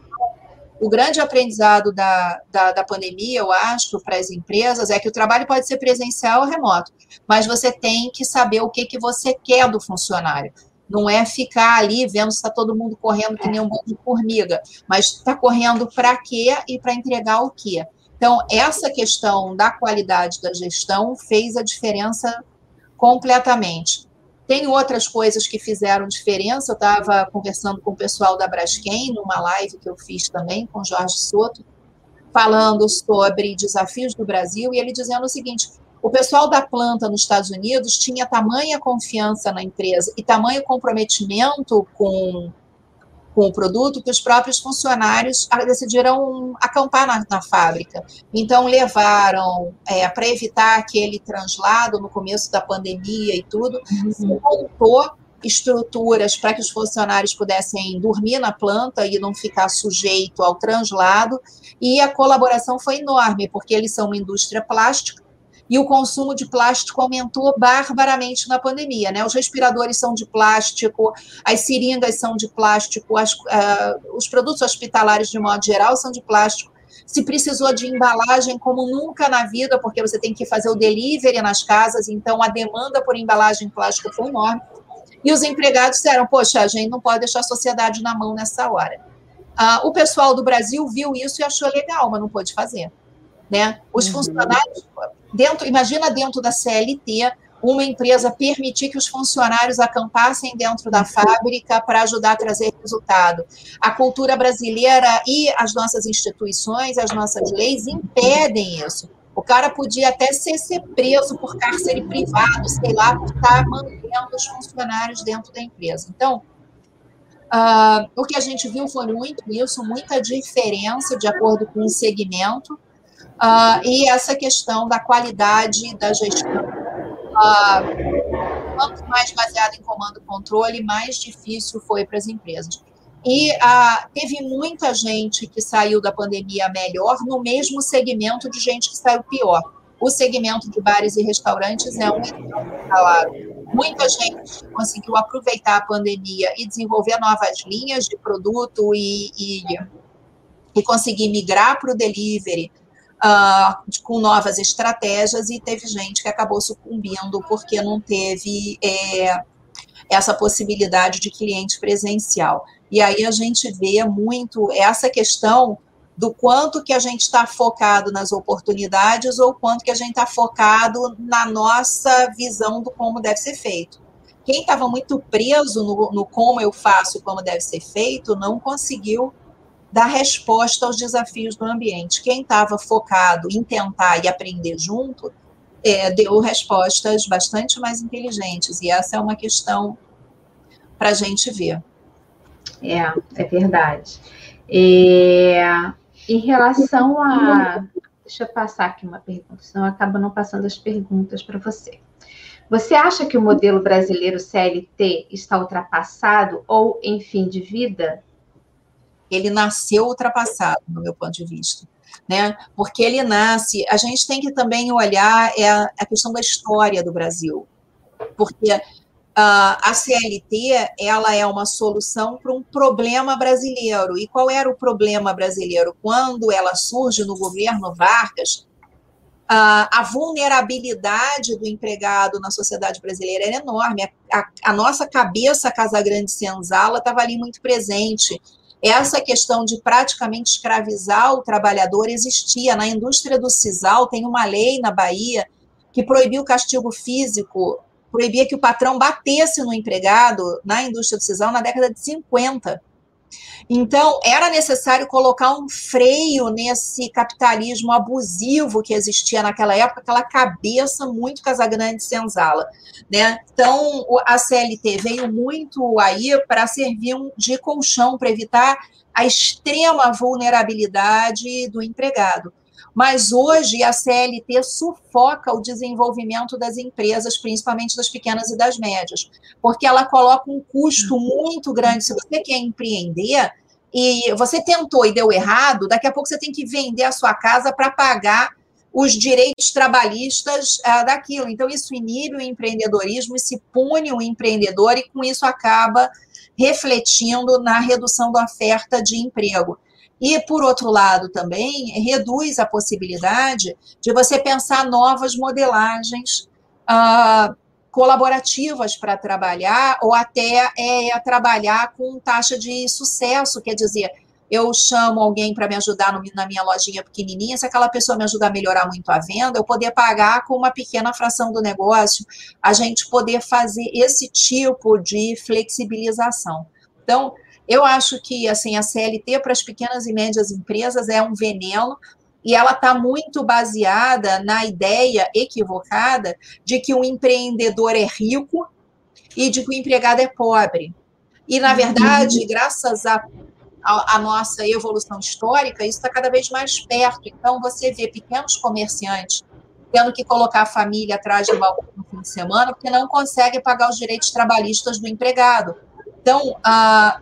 O grande aprendizado da, da, da pandemia, eu acho, para as empresas, é que o trabalho pode ser presencial ou remoto, mas você tem que saber o que, que você quer do funcionário. Não é ficar ali vendo se está todo mundo correndo que nem um monte de formiga, mas está correndo para quê e para entregar o quê. Então, essa questão da qualidade da gestão fez a diferença completamente. Tem outras coisas que fizeram diferença. Eu estava conversando com o pessoal da Braskem, numa live que eu fiz também com Jorge Soto, falando sobre desafios do Brasil, e ele dizendo o seguinte: o pessoal da planta nos Estados Unidos tinha tamanha confiança na empresa e tamanho comprometimento com com o produto que os próprios funcionários decidiram acampar na, na fábrica. Então, levaram, é, para evitar aquele translado no começo da pandemia e tudo, uhum. montou estruturas para que os funcionários pudessem dormir na planta e não ficar sujeito ao translado, e a colaboração foi enorme, porque eles são uma indústria plástica, e o consumo de plástico aumentou barbaramente na pandemia. Né? Os respiradores são de plástico, as seringas são de plástico, as, uh, os produtos hospitalares, de modo geral, são de plástico. Se precisou de embalagem como nunca na vida, porque você tem que fazer o delivery nas casas, então a demanda por embalagem plástica foi enorme. E os empregados disseram: Poxa, a gente não pode deixar a sociedade na mão nessa hora. Uh, o pessoal do Brasil viu isso e achou legal, mas não pôde fazer. Né? Os uhum. funcionários, dentro, imagina dentro da CLT, uma empresa permitir que os funcionários acampassem dentro da fábrica para ajudar a trazer resultado. A cultura brasileira e as nossas instituições, as nossas leis impedem isso. O cara podia até ser, ser preso por cárcere privado, sei lá, por estar mantendo os funcionários dentro da empresa. Então, uh, o que a gente viu foi muito isso, muita diferença de acordo com o segmento. Uh, e essa questão da qualidade da gestão. Uh, quanto mais baseado em comando e controle, mais difícil foi para as empresas. E uh, teve muita gente que saiu da pandemia melhor no mesmo segmento de gente que saiu pior. O segmento de bares e restaurantes é um claro. Muita gente conseguiu aproveitar a pandemia e desenvolver novas linhas de produto e, e, e conseguir migrar para o delivery, uh, com novas estratégias e teve gente que acabou sucumbindo porque não teve é, essa possibilidade de cliente presencial. E aí a gente vê muito essa questão do quanto que a gente está focado nas oportunidades ou quanto que a gente está focado na nossa visão do como deve ser feito. Quem estava muito preso no, no como eu faço e como deve ser feito, não conseguiu dar resposta aos desafios do ambiente. Quem estava focado em tentar e aprender junto, é, deu respostas bastante mais inteligentes, e essa é uma questão para a gente ver. É, é verdade. É, em relação a. Deixa eu passar aqui uma pergunta, senão eu acabo não passando as perguntas para você. Você acha que o modelo brasileiro CLT está ultrapassado ou em fim de vida? Ele nasceu ultrapassado, no meu ponto de vista. Né? Porque ele nasce. A gente tem que também olhar é a, a questão da história do Brasil, porque uh, a CLT ela é uma solução para um problema brasileiro. E qual era o problema brasileiro? Quando ela surge no governo Vargas, Uh, a vulnerabilidade do empregado na sociedade brasileira era enorme. A, a, a nossa cabeça Casa Grande Senzala estava ali muito presente essa questão de praticamente escravizar o trabalhador existia. Na indústria do sisal, tem uma lei na Bahia que proibiu o castigo físico, proibia que o patrão batesse no empregado na indústria do sisal na década de 50. Então, era necessário colocar um freio nesse capitalismo abusivo que existia naquela época, aquela cabeça muito Casagrande senzala. Né? Então, a CLT veio muito aí para servir de colchão, para evitar a extrema vulnerabilidade do empregado. Mas hoje a CLT sufoca o desenvolvimento das empresas, principalmente das pequenas e das médias, porque ela coloca um custo muito grande. Se você quer empreender e você tentou e deu errado, daqui a pouco você tem que vender a sua casa para pagar os direitos trabalhistas uh, daquilo. Então, isso inibe o empreendedorismo e se pune o empreendedor, e com isso acaba refletindo na redução da oferta de emprego. E, por outro lado, também reduz a possibilidade de você pensar novas modelagens uh, colaborativas para trabalhar, ou até é, trabalhar com taxa de sucesso, quer dizer, eu chamo alguém para me ajudar no, na minha lojinha pequenininha, se aquela pessoa me ajudar a melhorar muito a venda, eu poder pagar com uma pequena fração do negócio, a gente poder fazer esse tipo de flexibilização. Então, eu acho que assim a CLT para as pequenas e médias empresas é um veneno e ela está muito baseada na ideia equivocada de que o empreendedor é rico e de que o empregado é pobre. E, na verdade, uhum. graças a, a, a, nossa evolução histórica, isso está cada vez mais perto. Então, você vê pequenos comerciantes tendo que colocar a família atrás do balcão no fim de semana porque não consegue pagar os direitos trabalhistas do empregado. Então, a,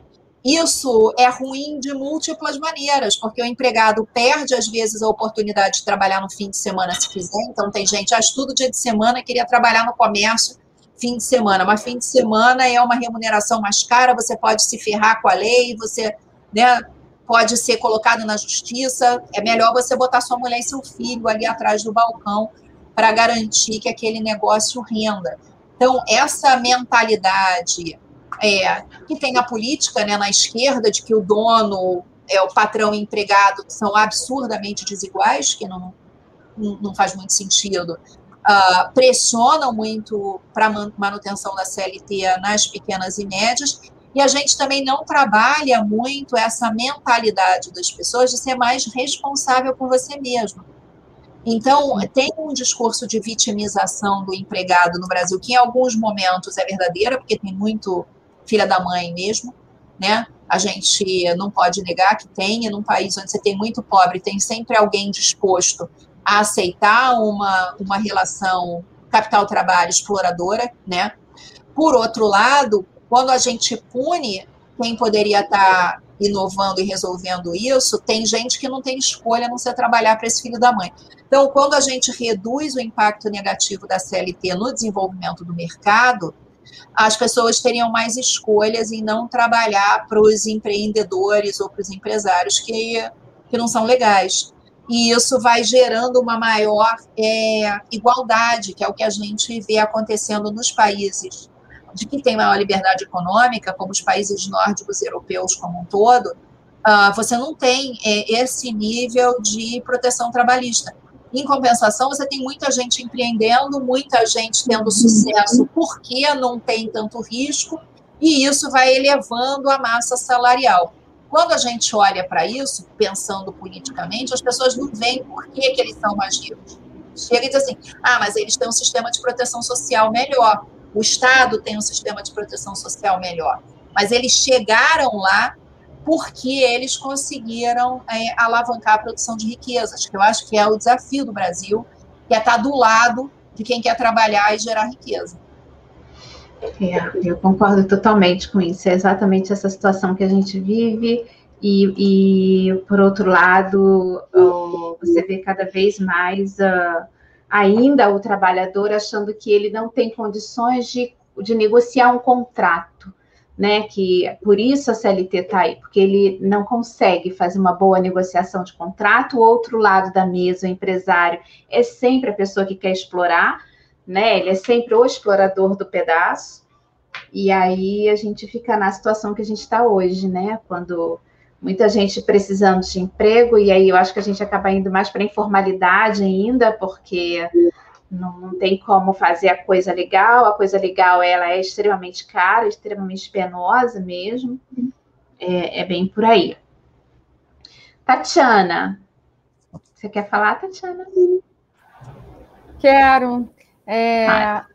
isso é ruim de múltiplas maneiras, porque o empregado perde, às vezes, a oportunidade de trabalhar no fim de semana se quiser. Então, tem gente, ah, estudo dia de semana, queria trabalhar no comércio fim de semana, mas fim de semana é uma remuneração mais cara, você pode se ferrar com a lei, você né, pode ser colocado na justiça. É melhor você botar sua mulher e seu filho ali atrás do balcão para garantir que aquele negócio renda. Então, essa mentalidade é, que tem a política né, na esquerda de que o dono, é o patrão e empregado são absurdamente desiguais, que não, não faz muito sentido, uh, pressionam muito para manutenção da CLT nas pequenas e médias, e a gente também não trabalha muito essa mentalidade das pessoas de ser mais responsável por você mesmo. Então, tem um discurso de vitimização do empregado no Brasil, que em alguns momentos é verdadeira, porque tem muito filha da mãe mesmo, né? A gente não pode negar que tem, num país onde você tem muito pobre, tem sempre alguém disposto a aceitar uma, uma relação capital-trabalho exploradora, né? Por outro lado, quando a gente pune quem poderia estar inovando e resolvendo isso, tem gente que não tem escolha não ser trabalhar para esse filho da mãe. Então, quando a gente reduz o impacto negativo da CLT no desenvolvimento do mercado, as pessoas teriam mais escolhas em não trabalhar para os empreendedores ou para os empresários que, que não são legais. E isso vai gerando uma maior é, igualdade, que é o que a gente vê acontecendo nos países de que tem maior liberdade econômica, como os países nórdicos europeus como um todo, uh, você não tem é, esse nível de proteção trabalhista. Em compensação, você tem muita gente empreendendo, muita gente tendo sucesso porque não tem tanto risco, e isso vai elevando a massa salarial. Quando a gente olha para isso, pensando politicamente, as pessoas não veem por que, que eles são mais ricos. Chega e diz assim: ah, mas eles têm um sistema de proteção social melhor, o Estado tem um sistema de proteção social melhor. Mas eles chegaram lá porque eles conseguiram é, alavancar a produção de riquezas, que eu acho que é o desafio do Brasil, que é estar do lado de quem quer trabalhar e gerar riqueza. É, eu concordo totalmente com isso. É exatamente essa situação que a gente vive. E, e por outro lado, você vê cada vez mais uh, ainda o trabalhador achando que ele não tem condições de, de negociar um contrato né? Que por isso a CLT está aí, porque ele não consegue fazer uma boa negociação de contrato. O outro lado da mesa, o empresário, é sempre a pessoa que quer explorar, né? Ele é sempre o explorador do pedaço. E aí a gente fica na situação que a gente está hoje, né? Quando muita gente precisando de emprego, e aí eu acho que a gente acaba indo mais para a informalidade ainda, porque não, não, tem como fazer a coisa legal, a coisa legal ela é extremamente cara, extremamente penosa mesmo. é, é bem por aí. Tatiana, você quer falar, Tatiana? Quero. É,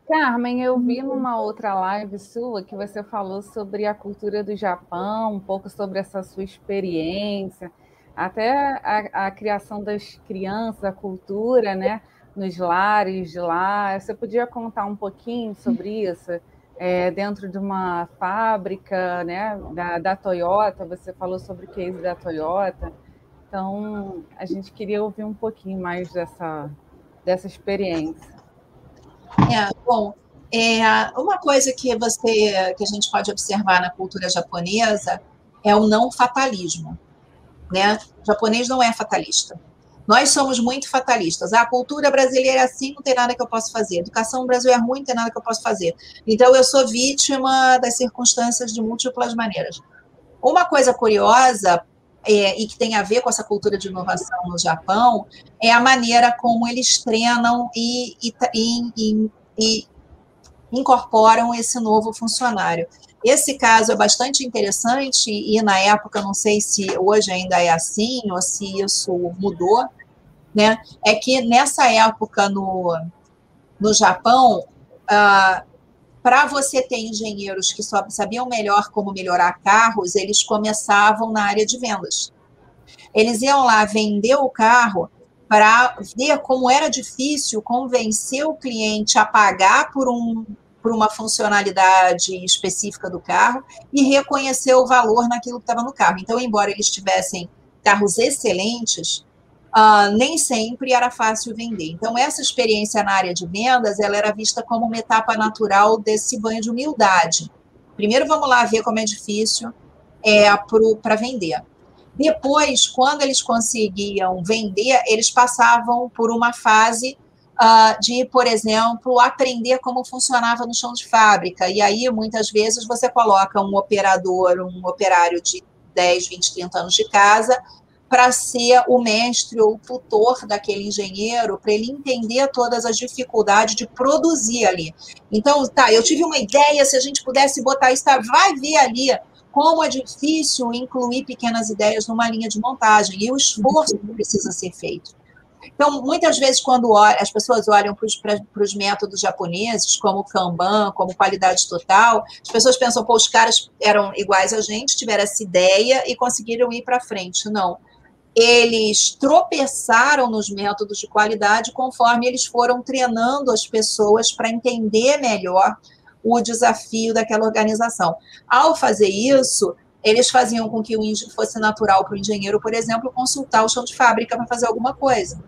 Carmen, eu vi numa outra live sua que você falou sobre a cultura do Japão, um pouco sobre essa sua experiência, até a, a criação das crianças, a cultura, né, nos lares de lá. Você podia contar um pouquinho sobre isso? É, dentro de uma fábrica né, da, da Toyota, você falou sobre o case da Toyota. Então, a gente queria ouvir um pouquinho mais dessa, dessa experiência. É, bom, é, uma coisa que você que a gente pode observar na cultura japonesa é o não fatalismo, né? O japonês não é fatalista. Nós somos muito fatalistas. Ah, a cultura brasileira é assim, não tem nada que eu possa fazer. A educação no Brasil é ruim, não tem nada que eu possa fazer. Então, eu sou vítima das circunstâncias de múltiplas maneiras. Uma coisa curiosa, é, e que tem a ver com essa cultura de inovação no Japão, é a maneira como eles treinam e, e, e, e incorporam esse novo funcionário. Esse caso é bastante interessante e na época, não sei se hoje ainda é assim ou se isso mudou, né? É que nessa época no, no Japão, ah, para você ter engenheiros que sabiam melhor como melhorar carros, eles começavam na área de vendas. Eles iam lá vender o carro para ver como era difícil convencer o cliente a pagar por, um, por uma funcionalidade específica do carro e reconhecer o valor naquilo que estava no carro. Então, embora eles tivessem carros excelentes, uh, nem sempre era fácil vender. Então, essa experiência na área de vendas, ela era vista como uma etapa natural desse banho de humildade. Primeiro, vamos lá ver como é difícil é, para vender. Depois, quando eles conseguiam vender, eles passavam por uma fase uh, de, por exemplo, aprender como funcionava no chão de fábrica. E aí, muitas vezes, você coloca um operador, um operário de 10, 20, 30 anos de casa, para ser o mestre ou o tutor daquele engenheiro, para ele entender todas as dificuldades de produzir ali. Então, tá, eu tive uma ideia, se a gente pudesse botar isso, tá, vai ver ali como é difícil incluir pequenas ideias numa linha de montagem e o esforço que precisa ser feito. Então, muitas vezes, quando as pessoas olham para os métodos japoneses, como Kanban, como qualidade total, as pessoas pensam, pô, os caras eram iguais a gente, tiveram essa ideia e conseguiram ir para frente. Não eles tropeçaram nos métodos de qualidade conforme eles foram treinando as pessoas para entender melhor o desafio daquela organização. Ao fazer isso, eles faziam com que o fosse natural para o engenheiro, por exemplo, consultar o chão de fábrica para fazer alguma coisa.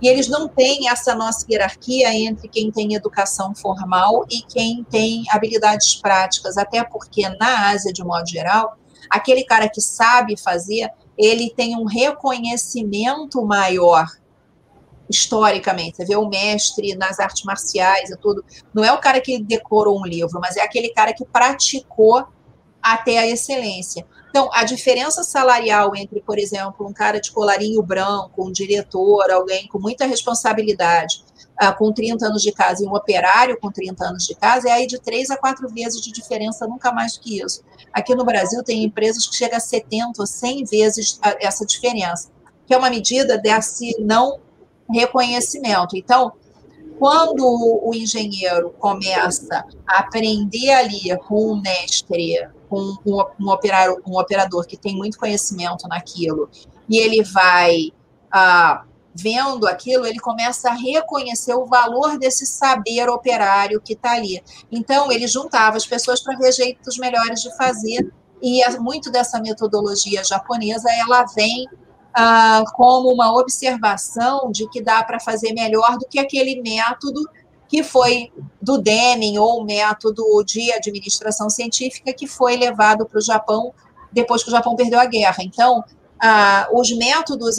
E eles não têm essa nossa hierarquia entre quem tem educação formal e quem tem habilidades práticas, até porque na Ásia, de modo geral, aquele cara que sabe fazer ele tem um reconhecimento maior historicamente. Você vê o mestre nas artes marciais e tudo. Não é o cara que decorou um livro, mas é aquele cara que praticou até a excelência. Então, a diferença salarial entre, por exemplo, um cara de colarinho branco, um diretor, alguém com muita responsabilidade, uh, com 30 anos de casa, e um operário com 30 anos de casa, é aí de três a quatro vezes de diferença, nunca mais do que isso. Aqui no Brasil, tem empresas que chegam a 70 ou 100 vezes essa diferença, que é uma medida desse não reconhecimento. Então, quando o engenheiro começa a aprender ali com um mestre com um, um, operador, um operador que tem muito conhecimento naquilo, e ele vai ah, vendo aquilo, ele começa a reconhecer o valor desse saber operário que está ali. Então, ele juntava as pessoas para ver jeitos melhores de fazer, e é muito dessa metodologia japonesa, ela vem ah, como uma observação de que dá para fazer melhor do que aquele método que foi do Deming, ou o método de administração científica, que foi levado para o Japão depois que o Japão perdeu a guerra. Então, ah, os métodos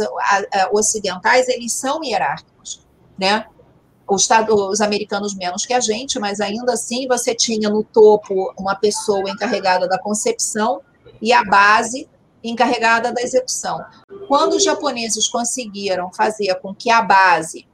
ocidentais, eles são hierárquicos, né? Os, os americanos menos que a gente, mas ainda assim você tinha no topo uma pessoa encarregada da concepção e a base encarregada da execução. Quando os japoneses conseguiram fazer com que a base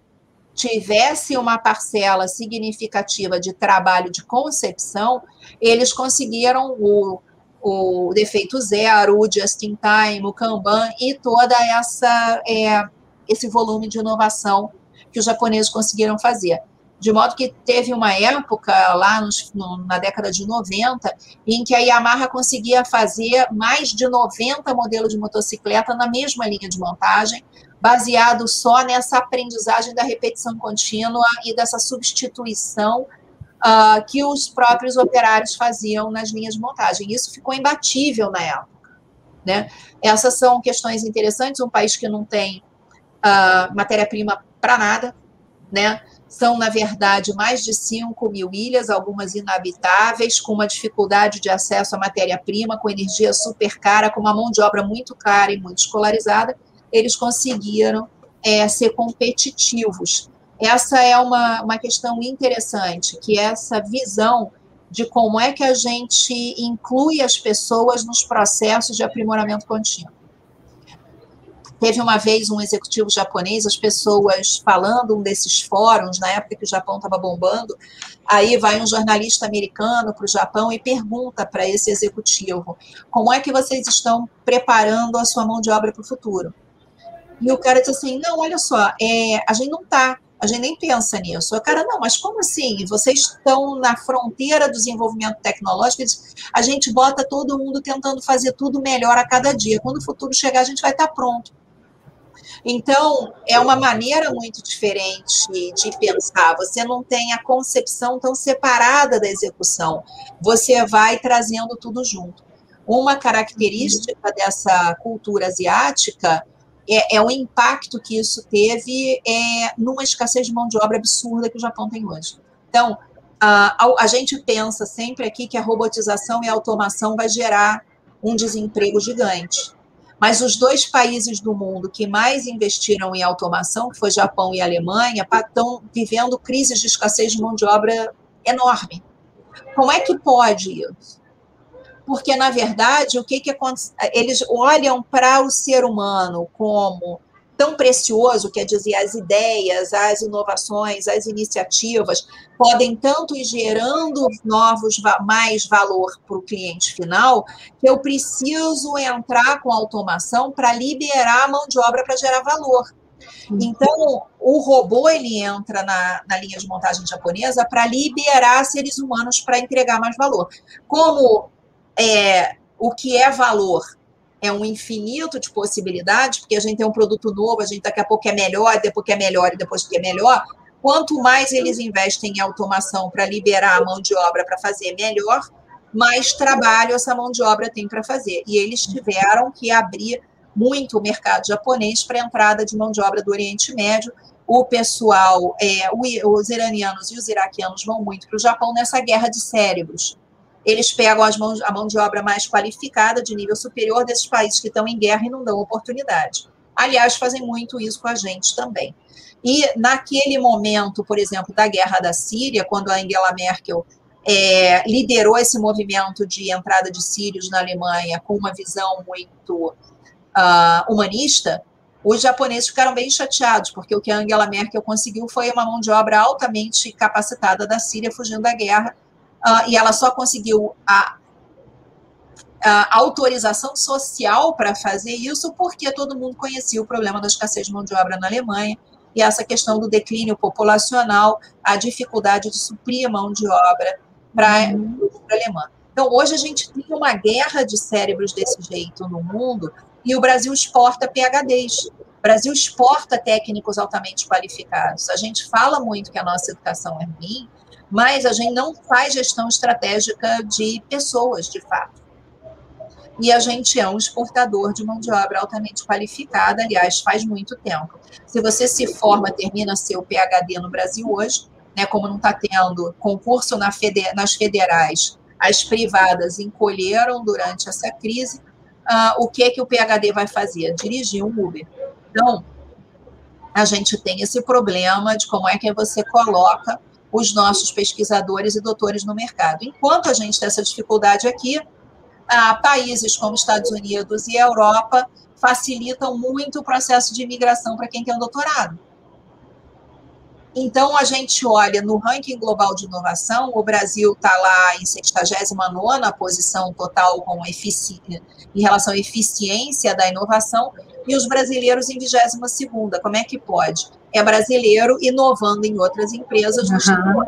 tivesse uma parcela significativa de trabalho de concepção, eles conseguiram o, o defeito zero, o just in time, o Kanban e toda essa é, esse volume de inovação que os japoneses conseguiram fazer. De modo que teve uma época lá nos, no, na década de 90 em que a Yamaha conseguia fazer mais de 90 modelos de motocicleta na mesma linha de montagem, baseado só nessa aprendizagem da repetição contínua e dessa substituição uh, que os próprios operários faziam nas linhas de montagem. Isso ficou imbatível na época. Né? Essas são questões interessantes. Um país que não tem uh, matéria-prima para nada, né? São, na verdade, mais de 5 mil ilhas, algumas inabitáveis, com uma dificuldade de acesso à matéria-prima, com energia super cara, com uma mão de obra muito cara e muito escolarizada, eles conseguiram é, ser competitivos. Essa é uma, uma questão interessante, que é essa visão de como é que a gente inclui as pessoas nos processos de aprimoramento contínuo. Teve uma vez um executivo japonês, as pessoas falando um desses fóruns, na época que o Japão estava bombando, aí vai um jornalista americano para o Japão e pergunta para esse executivo: como é que vocês estão preparando a sua mão de obra para o futuro? E o cara diz assim: não, olha só, é, a gente não está a gente nem pensa nisso. O cara, não, mas como assim? Vocês estão na fronteira do desenvolvimento tecnológico, a gente bota todo mundo tentando fazer tudo melhor a cada dia. Quando o futuro chegar, a gente vai estar pronto. Então, é uma maneira muito diferente de pensar. Você não tem a concepção tão separada da execução. Você vai trazendo tudo junto. Uma característica dessa cultura asiática é, é o impacto que isso teve é, numa escassez de mão de obra absurda que o Japão tem hoje. Então, a, a gente pensa sempre aqui que a robotização e a automação vai gerar um desemprego gigante. Mas os dois países do mundo que mais investiram em automação, que foi Japão e Alemanha, estão vivendo crises de escassez de mão de obra enorme. Como é que pode isso? Porque, na verdade, o que, que acontece? Eles olham para o ser humano como tão precioso, quer dizer, as ideias, as inovações, as iniciativas podem tanto ir gerando novos mais valor para o cliente final, que eu preciso entrar com automação para liberar a mão de obra para gerar valor. Uhum. Então, o robô ele entra na, na linha de montagem japonesa para liberar seres humanos para entregar mais valor. Como é, o que é valor é um infinito de possibilidades, porque a gente tem um produto novo, a gente daqui a pouco é melhor, depois que é melhor e depois que é melhor. Quanto mais eles investem em automação para liberar a mão de obra para fazer melhor, mais trabalho essa mão de obra tem para fazer. E eles tiveram que abrir muito o mercado japonês para a entrada de mão de obra do Oriente Médio. O pessoal, é, os iranianos e os iraquianos vão muito para o Japão nessa guerra de cérebros eles pegam mãos, a mão de obra mais qualificada, de nível superior, desses países que estão em guerra e não dão oportunidade. Aliás, fazem muito isso com a gente também. E naquele momento, por exemplo, da guerra da Síria, quando a Angela Merkel é, liderou esse movimento de entrada de sírios na Alemanha com uma visão muito uh, humanista, os japoneses ficaram bem chateados, porque o que a Angela Merkel conseguiu foi uma mão de obra altamente capacitada da Síria fugindo da guerra uh, e ela só conseguiu a, a autorização social para fazer isso porque todo mundo conhecia o problema da escassez de mão de obra na Alemanha e essa questão do declínio populacional, a dificuldade de suprir a mão de obra para a uhum. indústria alemã. Então, hoje a gente tem uma guerra de cérebros desse jeito no mundo e o Brasil exporta PHDs. O Brasil exporta técnicos altamente qualificados. A gente fala muito que a nossa educação é ruim, mas a gente não faz gestão estratégica de pessoas, de fato. E a gente é um exportador de mão de obra altamente qualificada, aliás, faz muito tempo. Se você se forma, termina seu PhD no Brasil hoje, né, como não está tendo concurso na feder nas federais, as privadas encolheram durante essa crise, uh, o que, que o PhD vai fazer? Dirigir um Uber. Então, a gente tem esse problema de como é que você coloca os nossos pesquisadores e doutores no mercado. Enquanto a gente tem essa dificuldade aqui, ah, países como Estados Unidos e Europa facilitam muito o processo de imigração para quem tem um doutorado. Então, a gente olha no ranking global de inovação, o Brasil está lá em 69 posição total com em relação à eficiência da inovação, e os brasileiros em 22. Como é que pode? É brasileiro inovando em outras empresas no uhum.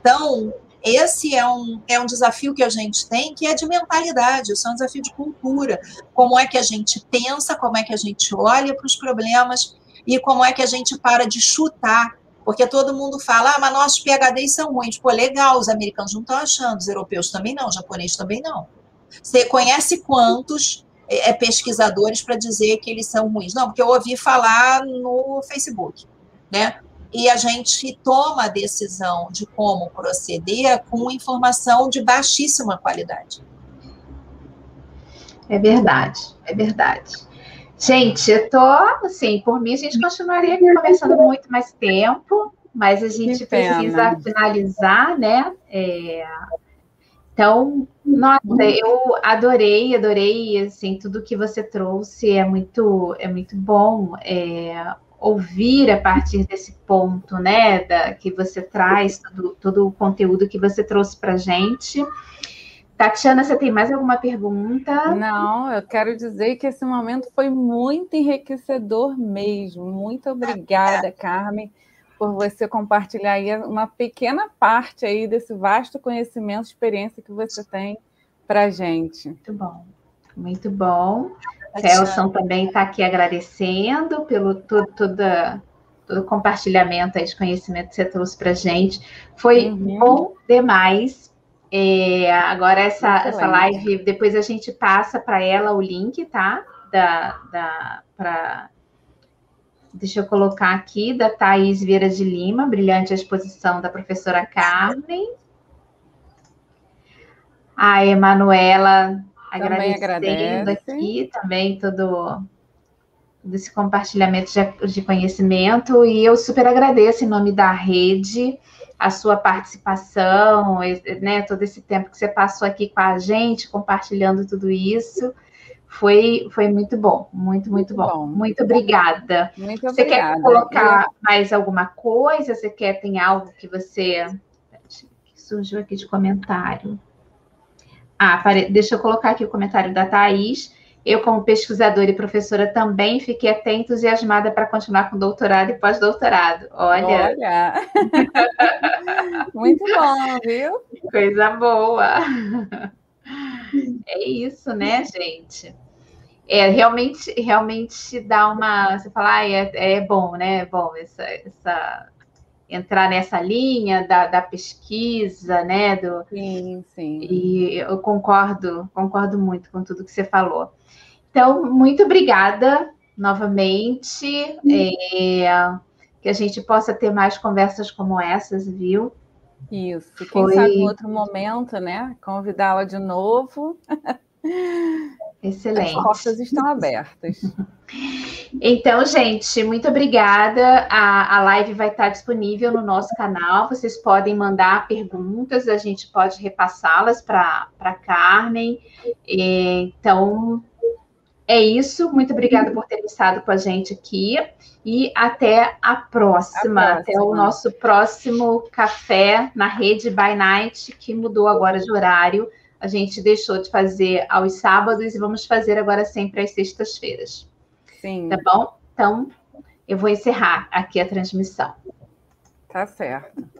Então, esse é um, é um desafio que a gente tem, que é de mentalidade, isso é um desafio de cultura. Como é que a gente pensa, como é que a gente olha para os problemas e como é que a gente para de chutar porque todo mundo fala, ah, mas nossos PHDs são ruins. Pô, legal, os americanos não estão achando, os europeus também não, os japoneses também não. Você conhece quantos é, pesquisadores para dizer que eles são ruins? Não, porque eu ouvi falar no Facebook, né? E a gente toma a decisão de como proceder com informação de baixíssima qualidade. É verdade, é verdade. Gente, eu tô, assim, por mim a gente continuaria aqui conversando muito mais tempo, mas a gente precisa finalizar, né? É... Então, nossa, eu adorei, adorei, assim, tudo que você trouxe é muito, é muito bom é, ouvir a partir desse ponto, né, da, que você traz, todo, todo o conteúdo que você trouxe para gente. gente. Tatiana, você tem mais alguma pergunta? Não, eu quero dizer que esse momento foi muito enriquecedor mesmo. Muito obrigada, Carmen, por você compartilhar aí uma pequena parte aí desse vasto conhecimento, experiência que você tem para a gente. Muito bom, muito bom. Celson também está aqui agradecendo pelo todo, toda, todo o compartilhamento aí de conhecimento que você trouxe para a gente. Foi uhum. bom demais é, agora essa, essa live, depois a gente passa para ela o link, tá? Da, da, pra... Deixa eu colocar aqui, da Thaís Vieira de Lima, brilhante exposição da professora Carmen. A Emanuela agradecendo agradece. aqui também todo, todo esse compartilhamento de, de conhecimento. E eu super agradeço em nome da rede a sua participação, né, todo esse tempo que você passou aqui com a gente, compartilhando tudo isso. Foi, foi muito bom, muito, muito bom. bom. Muito obrigada. Muito você obrigada. quer colocar mais alguma coisa? Você quer, tem algo que você. Que surgiu aqui de comentário. Ah, pare... deixa eu colocar aqui o comentário da Thaís. Eu, como pesquisadora e professora, também fiquei até entusiasmada para continuar com doutorado e pós-doutorado. Olha. Olha. Muito bom, viu? Coisa boa. É isso, né, gente? É, realmente, realmente dá uma. Você fala, ah, é, é bom, né? É bom essa, essa, entrar nessa linha da, da pesquisa, né? Do, sim, sim. E eu concordo, concordo muito com tudo que você falou. Então, muito obrigada novamente. É, que a gente possa ter mais conversas como essas, viu? Isso. Quem Foi... sabe em outro momento, né? Convidá-la de novo. Excelente. As portas estão abertas. Então, gente, muito obrigada. A, a live vai estar disponível no nosso canal. Vocês podem mandar perguntas, a gente pode repassá-las para a Carmen. Então, é isso. Muito obrigada por ter estado com a gente aqui. E até a próxima. A próxima. Até o nosso próximo café na rede By Night, que mudou agora de horário. A gente deixou de fazer aos sábados e vamos fazer agora sempre às sextas-feiras. Sim. Tá bom? Então, eu vou encerrar aqui a transmissão. Tá certo.